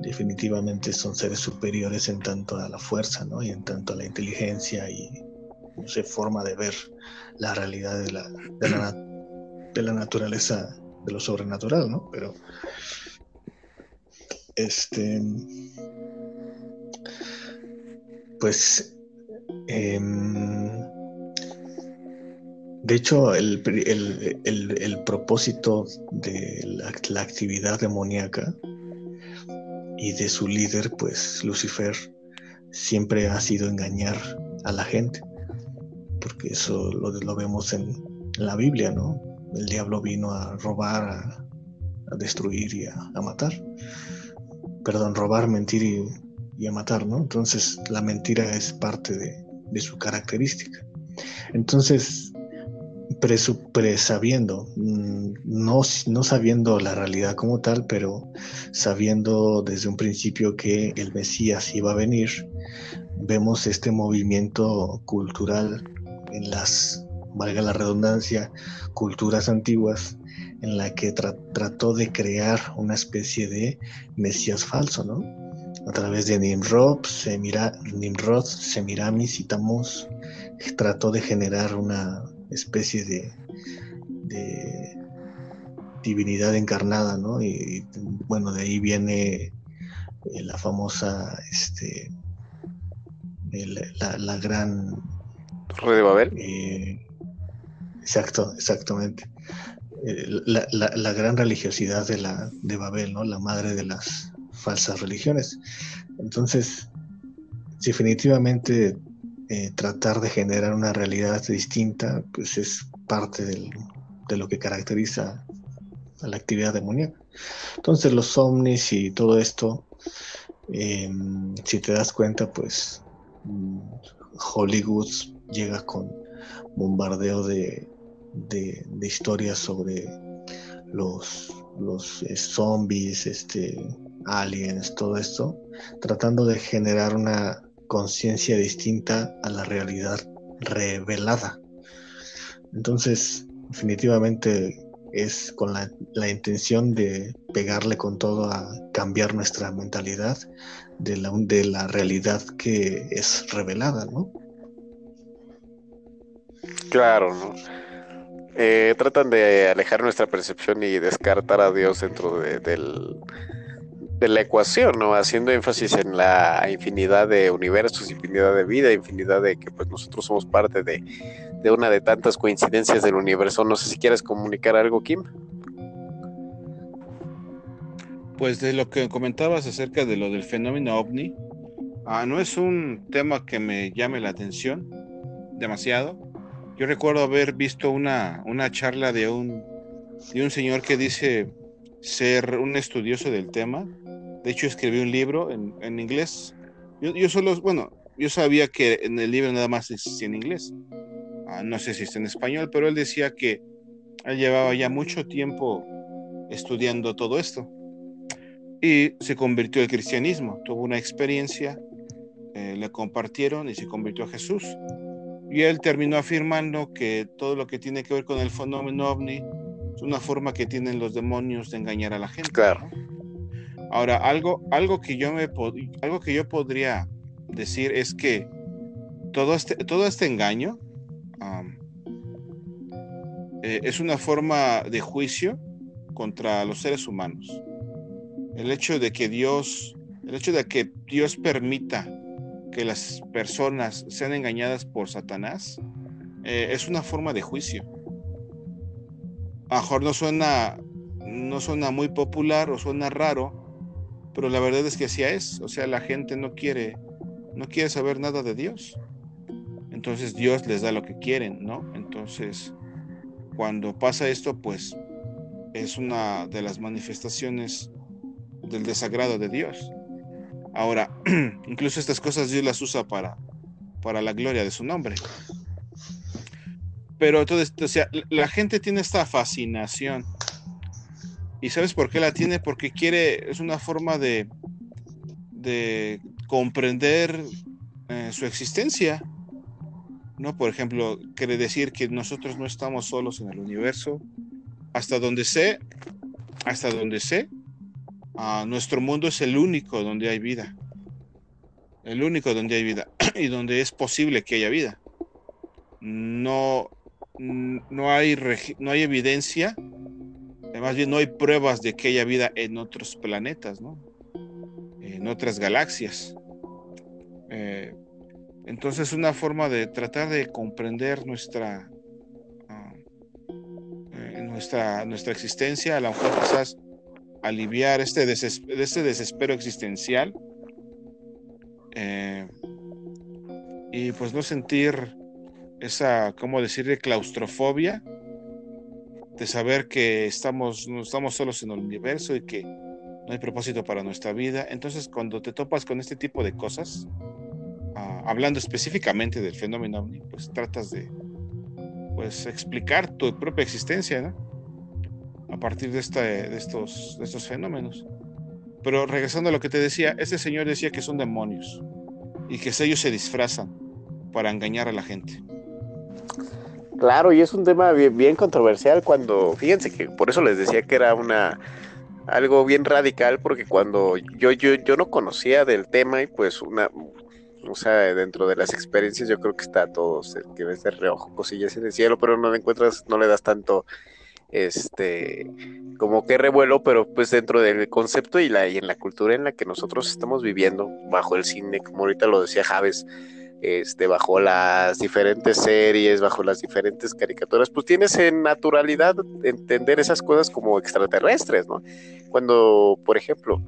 Speaker 2: Definitivamente son seres superiores en tanto a la fuerza, ¿no? Y en tanto a la inteligencia y, no forma de ver la realidad de la, de la, naturaleza, de lo sobrenatural, ¿no? Pero, este, pues, eh, de hecho, el, propósito de la, actividad demoníaca y de su líder, pues Lucifer, siempre ha sido engañar a la gente, porque eso lo, vemos en, la Biblia, ¿no? El diablo vino a robar, a, destruir y a, matar. perdón, robar, mentir y, matar, ¿no? Entonces la mentira es parte de, de su característica. Entonces, presabiendo, mm, no, no sabiendo la realidad como tal, pero sabiendo desde un principio que el Mesías iba a venir, vemos este movimiento cultural en las, valga la redundancia, culturas antiguas, en la que trató de crear una especie de Mesías falso, ¿no? A través de Nimrod, Semira, Nimrod, Semiramis y Tammuz, trató de generar una especie de, divinidad encarnada, ¿no? Y, bueno, de ahí viene eh, la famosa, este, la, gran...
Speaker 1: ¿Torre de Babel?
Speaker 2: Eh, exacto, exactamente. Eh, la, gran religiosidad de, la, de Babel, ¿no? La madre de las falsas religiones. Entonces, definitivamente eh, tratar de generar una realidad distinta, pues es parte de lo que caracteriza a la actividad demoníaca. Entonces los ovnis y todo esto, em, si te das cuenta, pues mm, Hollywood llega con bombardeo de, historias sobre los, los eh, zombies, este, aliens, todo esto, tratando de generar una conciencia distinta a la realidad revelada. Entonces, definitivamente es con la, intención de pegarle con todo a cambiar nuestra mentalidad de la, de la realidad que es revelada, ¿no?
Speaker 1: Claro, ¿no? Eh, tratan de alejar nuestra percepción y descartar a Dios dentro del, de la ecuación, ¿no? Haciendo énfasis en la infinidad de universos, infinidad de vida, infinidad de que pues nosotros somos parte de, una de tantas coincidencias del universo. No sé si quieres comunicar algo, Kim.
Speaker 3: Pues de lo que comentabas acerca de lo del fenómeno ovni, ah, no es un tema que me llame la atención demasiado. Yo recuerdo haber visto una, una charla de un, de un señor que dice ser un estudioso del tema de hecho, escribí un libro en, inglés. Yo, solo, bueno, yo sabía que en el libro nada más existía en inglés. Ah, no sé si está en español, pero él decía que él llevaba ya mucho tiempo estudiando todo esto. Y se convirtió al cristianismo. Tuvo una experiencia, eh, le compartieron y se convirtió a Jesús. Y él terminó afirmando que todo lo que tiene que ver con el fenómeno ovni es una forma que tienen los demonios de engañar a la gente.
Speaker 1: Claro.
Speaker 3: Ahora, algo, algo, que yo me algo que yo podría decir es que todo este, todo este engaño eh, es una forma de juicio contra los seres humanos. El hecho de que Dios, el hecho de que Dios permita que las personas sean engañadas por Satanás, eh, es una forma de juicio. A lo mejor no suena, no suena muy popular o suena raro, pero la verdad es que así es, o sea, la gente no quiere, no quiere saber nada de Dios. Entonces Dios les da lo que quieren, ¿no? Entonces, cuando pasa esto, pues es una de las manifestaciones del desagrado de Dios. Ahora, [CLEARS THROAT] incluso estas cosas Dios las usa para, para la gloria de su nombre. Pero entonces, o sea, la gente tiene esta fascinación ¿Y sabes por qué la tiene? Porque quiere, es una forma de, de comprender eh, su existencia. ¿No? Por ejemplo, quiere decir que nosotros no estamos solos en el universo. Hasta donde sé, hasta donde sé, ah, nuestro mundo es el único donde hay vida. El único donde hay vida [CLEARS THROAT] y donde es posible que haya vida. No, no, hay, no hay evidencia más bien no hay pruebas de que haya vida en otros planetas, ¿no? En otras galaxias. Eh, entonces, una forma de tratar de comprender nuestra, ah, eh, nuestra, nuestra existencia, a lo mejor quizás aliviar este, este desespero existencial eh, y pues no sentir esa, ¿cómo decir?, claustrofobia de saber que estamos, no estamos solos en el universo y que no hay propósito para nuestra vida. Entonces, cuando te topas con este tipo de cosas, ah, hablando específicamente del fenómeno ovni, pues tratas de pues explicar tu propia existencia. A partir de, esta, de, estos, de estos fenómenos. Pero regresando a lo que te decía, este señor decía que son demonios y que ellos se disfrazan para engañar a la gente.
Speaker 1: Claro, y es un tema bien, bien, controversial cuando, fíjense que por eso les decía que era una algo bien radical, porque cuando yo, yo, yo no conocía del tema y pues una, o sea, dentro de las experiencias yo creo que está todo, que ves de reojo cosillas en el cielo, pero no le encuentras, no le das tanto este como que revuelo, pero pues dentro del concepto y la y en la cultura en la que nosotros estamos viviendo, bajo el cine, como ahorita lo decía Javes, este, bajo las diferentes series, bajo las diferentes caricaturas, pues tienes en naturalidad entender esas cosas como extraterrestres, ¿no? Cuando, por ejemplo,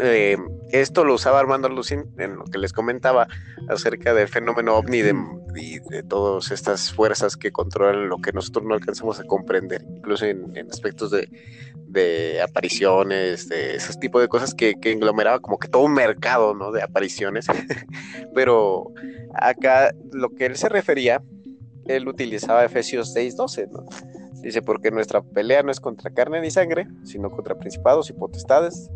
Speaker 1: eh, esto lo usaba Armando Lucín en lo que les comentaba acerca del fenómeno ovni de, y de todas estas fuerzas que controlan lo que nosotros no alcanzamos a comprender, incluso en, aspectos de, de, apariciones, de esos tipos de cosas que, que, englomeraba como que todo un mercado ¿no? de apariciones. [LAUGHS] Pero acá lo que él se refería, él utilizaba Efesios 6:12, ¿no? Dice, porque nuestra pelea no es contra carne ni sangre, sino contra principados y potestades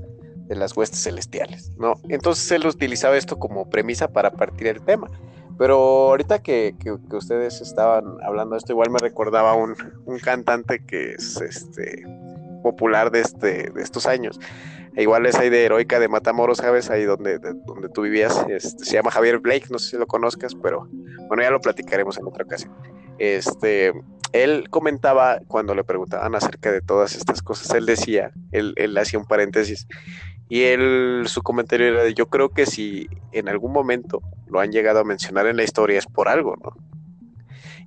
Speaker 1: de las huestes celestiales, ¿no? Entonces él utilizaba esto como premisa para partir el tema. Pero ahorita que, que, ustedes estaban hablando de esto, igual me recordaba un, un cantante que es este popular de, este, de estos años. E igual es ahí de Heroica de Matamoros, ¿sabes? Ahí donde, donde tú vivías. Este, se llama Javier Blake, no sé si lo conozcas, pero bueno, ya lo platicaremos en otra ocasión. Este, él comentaba cuando le preguntaban acerca de todas estas cosas, él decía, él, él hacía un paréntesis, y él, su comentario era, yo creo que si en algún momento lo han llegado a mencionar en la historia es por algo, ¿no?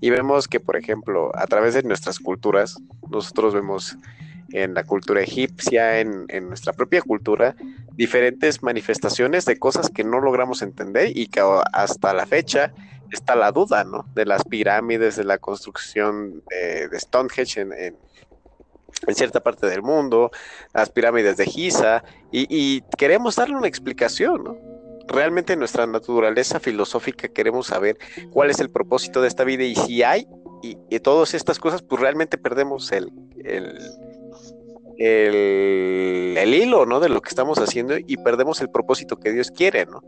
Speaker 1: Y vemos que, por ejemplo, a través de nuestras culturas, nosotros vemos en la cultura egipcia, en, en, nuestra propia cultura, diferentes manifestaciones de cosas que no logramos entender y que hasta la fecha está la duda, ¿no? De las pirámides, de la construcción de, Stonehenge en, en cierta parte del mundo, las pirámides de Giza, y, queremos darle una explicación, ¿no? Realmente en nuestra naturaleza filosófica queremos saber cuál es el propósito de esta vida y si hay y, todas estas cosas, pues realmente perdemos el, el, el, el, hilo, ¿no? De lo que estamos haciendo y perdemos el propósito que Dios quiere, ¿no?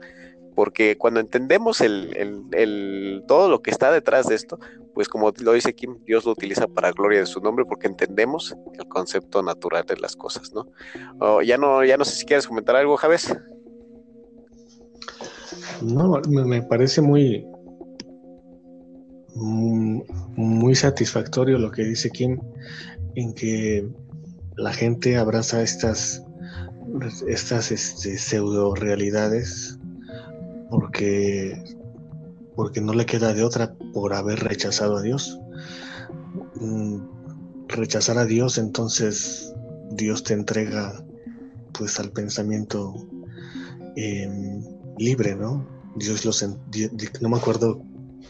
Speaker 1: Porque cuando entendemos el, todo lo que está detrás de esto, pues como lo dice Kim, Dios lo utiliza para gloria de su nombre porque entendemos el concepto natural de las cosas, ¿no? Oh, ya no, ya no sé si quieres comentar algo, Javes.
Speaker 2: No, me parece muy, muy satisfactorio lo que dice Kim, en que la gente abraza estas, estas este, pseudo realidades porque, porque no le queda de otra por haber rechazado a Dios. Mm, rechazar a Dios, entonces Dios te entrega pues al pensamiento em, libre, ¿no? Dios los, no me acuerdo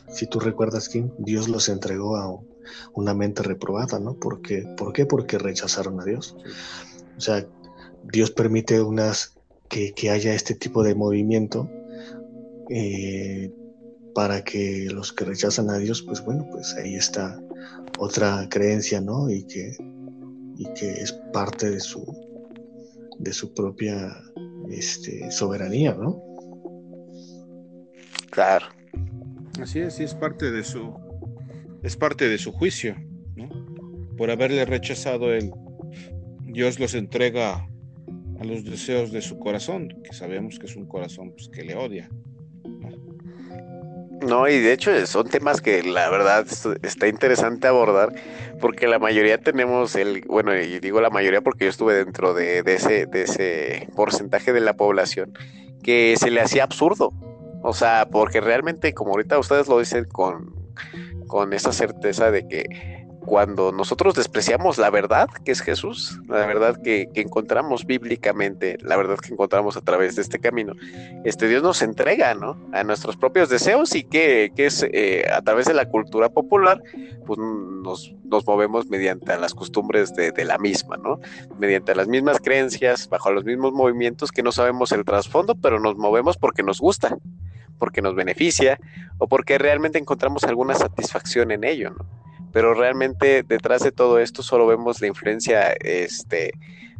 Speaker 2: si tú recuerdas quién, Dios los entregó a una mente reprobada, ¿no? ¿Por qué? ¿Por qué? Porque rechazaron a Dios. O sea, Dios permite unas que, que haya este tipo de movimiento eh, para que los que rechazan a Dios, pues bueno, pues ahí está otra creencia, ¿no? Y que, y que es parte de su, de su propia este, soberanía, ¿no?
Speaker 1: Claro.
Speaker 3: Así es, sí es parte de su, es parte de su juicio, ¿no? Por haberle rechazado él, Dios los entrega a los deseos de su corazón, que sabemos que es un corazón pues, que le odia.
Speaker 1: No, y de hecho son temas que la verdad está interesante abordar, porque la mayoría tenemos el, bueno, y digo la mayoría porque yo estuve dentro de, ese, de ese porcentaje de la población que se le hacía absurdo. O sea, porque realmente, como ahorita ustedes lo dicen con, con esa certeza de que cuando nosotros despreciamos la verdad que es Jesús, la verdad que, encontramos bíblicamente, la verdad que encontramos a través de este camino, este Dios nos entrega ¿no? a nuestros propios deseos y que, es eh, a través de la cultura popular, pues nos, movemos mediante las costumbres de, de, la misma, ¿no? mediante las mismas creencias, bajo los mismos movimientos que no sabemos el trasfondo, pero nos movemos porque nos gusta porque nos beneficia o porque realmente encontramos alguna satisfacción en ello, ¿no? Pero realmente detrás de todo esto solo vemos la influencia este,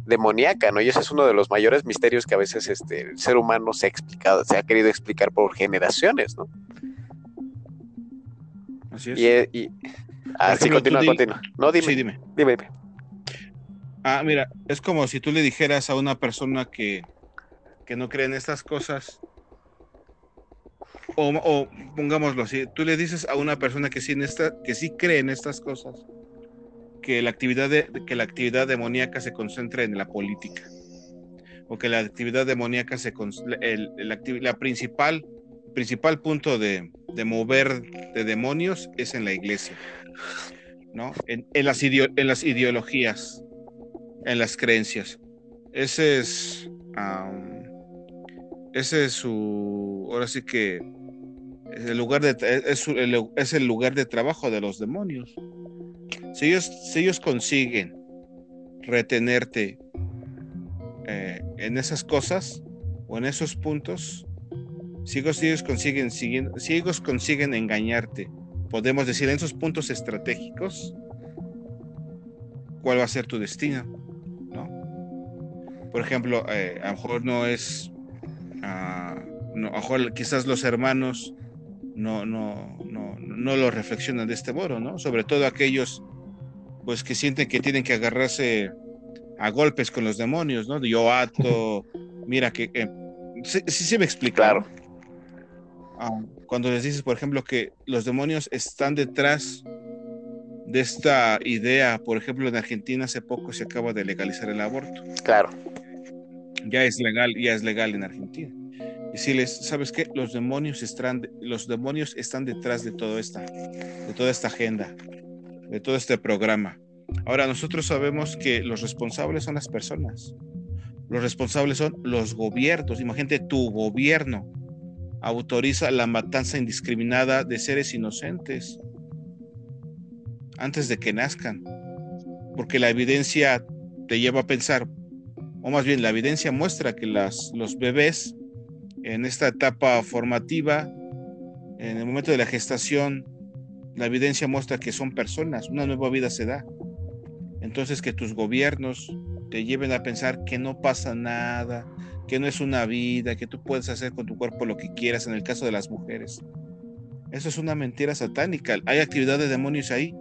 Speaker 1: demoníaca, ¿no? Y ese es uno de los mayores misterios que a veces este, el ser humano se ha explicado, se ha querido explicar por generaciones, ¿no?
Speaker 3: Así es.
Speaker 1: Y, así continúa, continúa. No, dime. dime. Dime, dime.
Speaker 3: Ah, mira, es como si tú le dijeras a una persona que, que no cree en estas cosas, o, pongámoslo así, tú le dices a una persona que sí, en esta, que sí cree en estas cosas, que la actividad de, que la actividad demoníaca se concentra en la política o que la actividad demoníaca se el, la, principal principal punto de, mover de demonios es en la iglesia no en, las, en las ideologías en las creencias. Ese es ese es su ahora sí que es el lugar de, es, el, lugar de trabajo de los demonios. Si ellos, si ellos consiguen retenerte eh, en esas cosas o en esos puntos, si ellos, consiguen, si ellos consiguen engañarte, podemos decir en esos puntos estratégicos, ¿cuál va a ser tu destino? ¿No? Por ejemplo, eh, a lo mejor no es, ah, a lo mejor quizás los hermanos no, no, no, no lo reflexionan de este modo, ¿no? Sobre todo aquellos pues que sienten que tienen que agarrarse a golpes con los demonios, ¿no? Yo ato, mira que... Eh, sí, sí, me explica.
Speaker 1: Claro.
Speaker 3: Ah, cuando les dices, por ejemplo, que los demonios están detrás de esta idea, por ejemplo, en Argentina hace poco se acaba de legalizar el aborto.
Speaker 1: Claro.
Speaker 3: Ya es legal, ya es legal en Argentina decirles, ¿sabes qué? Los demonios están, los demonios están detrás de todo esta, de toda esta agenda, de todo este programa. Ahora, nosotros sabemos que los responsables son las personas. Los responsables son los gobiernos. Imagínate, tu gobierno autoriza la matanza indiscriminada de seres inocentes antes de que nazcan. Porque la evidencia te lleva a pensar, o más bien la evidencia muestra que las, los bebés en esta etapa formativa, en el momento de la gestación, la evidencia muestra que son personas, una nueva vida se da. Entonces que tus gobiernos te lleven a pensar que no pasa nada, que no es una vida, que tú puedes hacer con tu cuerpo lo que quieras en el caso de las mujeres. Eso es una mentira satánica. Hay actividad de demonios ahí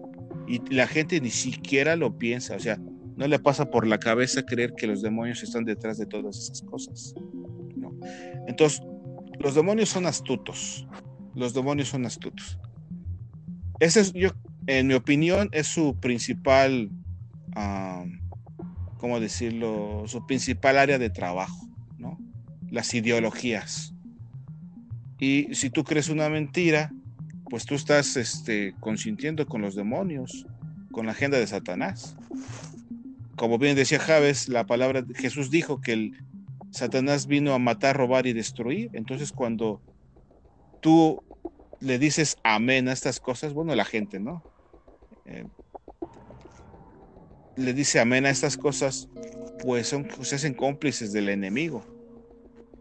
Speaker 3: y la gente ni siquiera lo piensa. O sea, no le pasa por la cabeza creer que los demonios están detrás de todas esas cosas. Entonces, los demonios son astutos. Los demonios son astutos. Ese es, yo, en mi opinión, es su principal, ¿cómo decirlo? Su principal área de trabajo, ¿no? Las ideologías. Y si tú crees una mentira, pues tú estás este, consintiendo con los demonios, con la agenda de Satanás. Como bien decía Javes, la palabra Jesús dijo que el, Satanás vino a matar, robar y destruir. Entonces cuando tú le dices amén a estas cosas, bueno, la gente, ¿no? Eh, le dice amén a estas cosas, pues son, se hacen cómplices del enemigo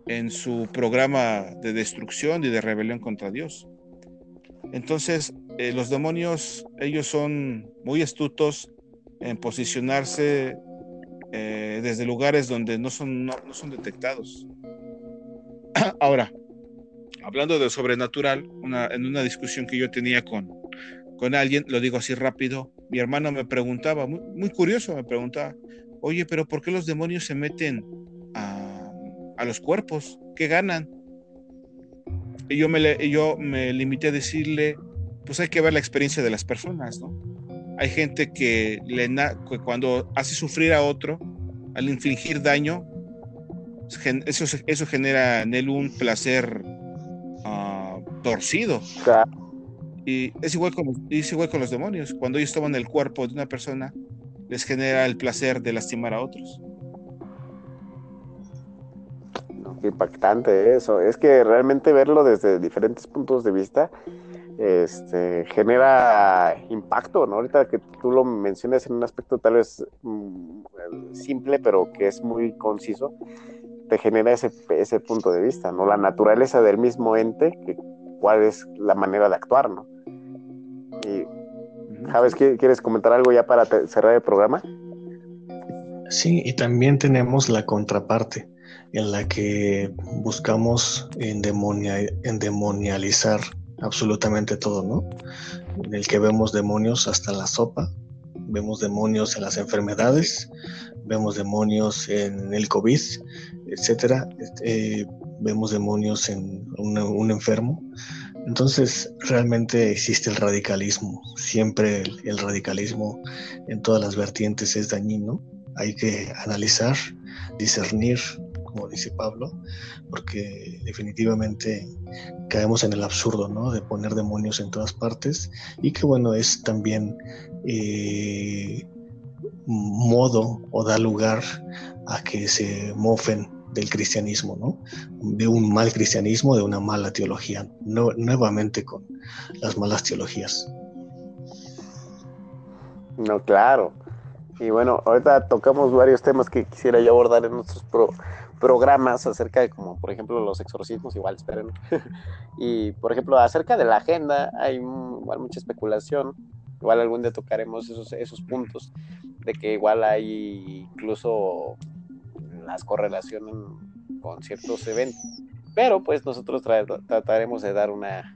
Speaker 3: en su programa de destrucción y de rebelión contra Dios. Entonces, eh, los demonios, ellos son muy astutos en posicionarse eh, desde lugares donde no son, no, son detectados. [CLEARS THROAT] Ahora, hablando de sobrenatural, en una discusión que yo tenía con, con alguien, lo digo así rápido, mi hermano me preguntaba, muy, curioso, me preguntaba, oye, pero ¿por qué los demonios se meten a, a los cuerpos? ¿Qué ganan? Y yo me, yo me limité a decirle, pues hay que ver la experiencia de las personas, ¿no? Hay gente que, le cuando hace sufrir a otro, al infligir daño, eso, eso genera en él un placer ah, torcido. Y es igual, con, es igual con los demonios. Cuando ellos toman el cuerpo de una persona, les genera el placer de lastimar a otros.
Speaker 1: qué impactante eso. Es que realmente verlo desde diferentes puntos de vista este, genera impacto, ¿no? Ahorita que tú lo mencionas en un aspecto tal vez mm, simple, pero que es muy conciso, te genera ese, ese punto de vista, ¿no? La naturaleza del mismo ente, que, cuál es la manera de actuar, ¿no? Y, ¿Sabes quieres comentar algo ya para cerrar el programa?
Speaker 2: Sí, y también tenemos la contraparte en la que buscamos endemonializar absolutamente todo, ¿no? En el que vemos demonios hasta la sopa, vemos demonios en las enfermedades, vemos demonios en el COVID, etcétera, este, vemos demonios en un enfermo. Entonces, realmente existe el radicalismo. Siempre el, radicalismo en todas las vertientes es dañino. Hay que analizar, discernir, dice Pablo, porque definitivamente caemos en el absurdo, ¿no? De poner demonios en todas partes y que bueno, es también eh, modo o da lugar a que se mofen del cristianismo, ¿no? De un mal cristianismo, de una mala teología, nuevamente con las malas teologías.
Speaker 1: No, claro. Y bueno, ahorita tocamos varios temas que quisiera yo abordar en nuestros pro programas acerca de como por ejemplo los exorcismos, igual esperen. [LAUGHS] y por ejemplo acerca de la agenda hay igual mucha especulación, igual algún día tocaremos esos, esos puntos de que igual hay incluso las correlaciones con ciertos eventos. Pero pues nosotros trataremos de dar una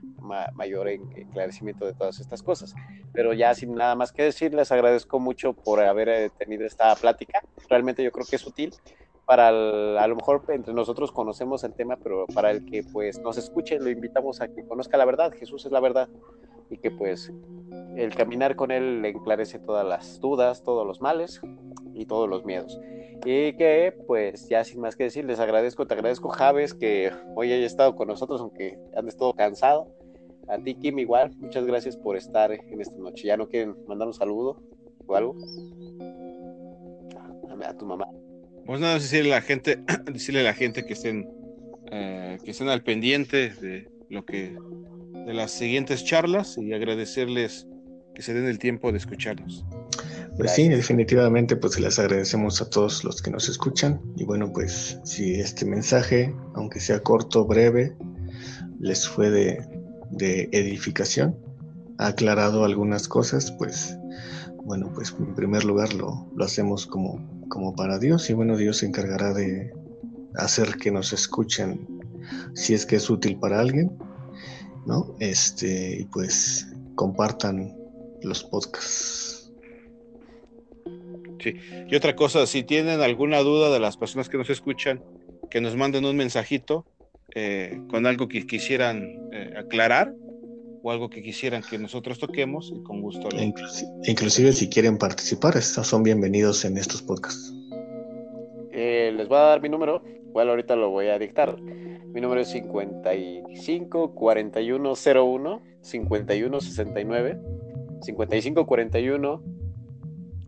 Speaker 1: mayor esclarecimiento de todas estas cosas. Pero ya sin nada más que decir, les agradezco mucho por haber eh, tenido esta plática. Realmente yo creo que es útil para a lo mejor entre nosotros conocemos el tema, pero para el que pues nos escuche, lo invitamos a que conozca la verdad, Jesús es la verdad, y que pues el caminar con él le enclarece todas las dudas, todos los males y todos los miedos. Y que pues ya sin más que decir, les agradezco, te agradezco Javes que hoy haya estado con nosotros, aunque andes todo cansado. A ti Kim igual, muchas gracias por estar en esta noche. ¿Ya no quieren mandar un saludo o algo? A tu mamá.
Speaker 3: Pues nada, decirle a la gente, [CLEARS THROAT] decirle a la gente que estén, eh, que estén al pendiente de lo que, de las siguientes charlas y agradecerles que se den el tiempo de escucharnos.
Speaker 2: Pues sí, definitivamente, pues les agradecemos a todos los que nos escuchan y bueno, pues si este mensaje, aunque sea corto, breve, les fue de, de edificación, ha aclarado algunas cosas, pues bueno, pues en primer lugar lo, lo hacemos como como para Dios y bueno, Dios se encargará de hacer que nos escuchen si es que es útil para alguien, ¿no? Este, y pues compartan los podcasts.
Speaker 3: Sí, y otra cosa, si tienen alguna duda de las personas que nos escuchan, que nos manden un mensajito eh, con algo que quisieran eh, aclarar o algo que quisieran que nosotros toquemos y con gusto.
Speaker 2: E inclusive, si quieren participar, estos son bienvenidos en estos podcasts.
Speaker 1: Eh, les voy a dar mi número, igual ahorita lo voy a dictar. Mi número es 55 4101 5169 55 41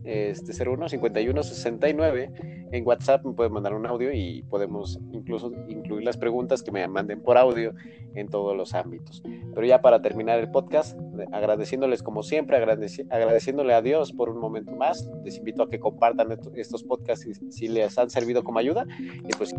Speaker 1: este 01 51 69 en WhatsApp me pueden mandar un audio y podemos incluso incluir las preguntas que me manden por audio en todos los ámbitos. Pero ya para terminar el podcast, agradeciéndoles como siempre, agradeciéndole a Dios por un momento más, les invito a que compartan estos podcasts si, les han servido como ayuda pues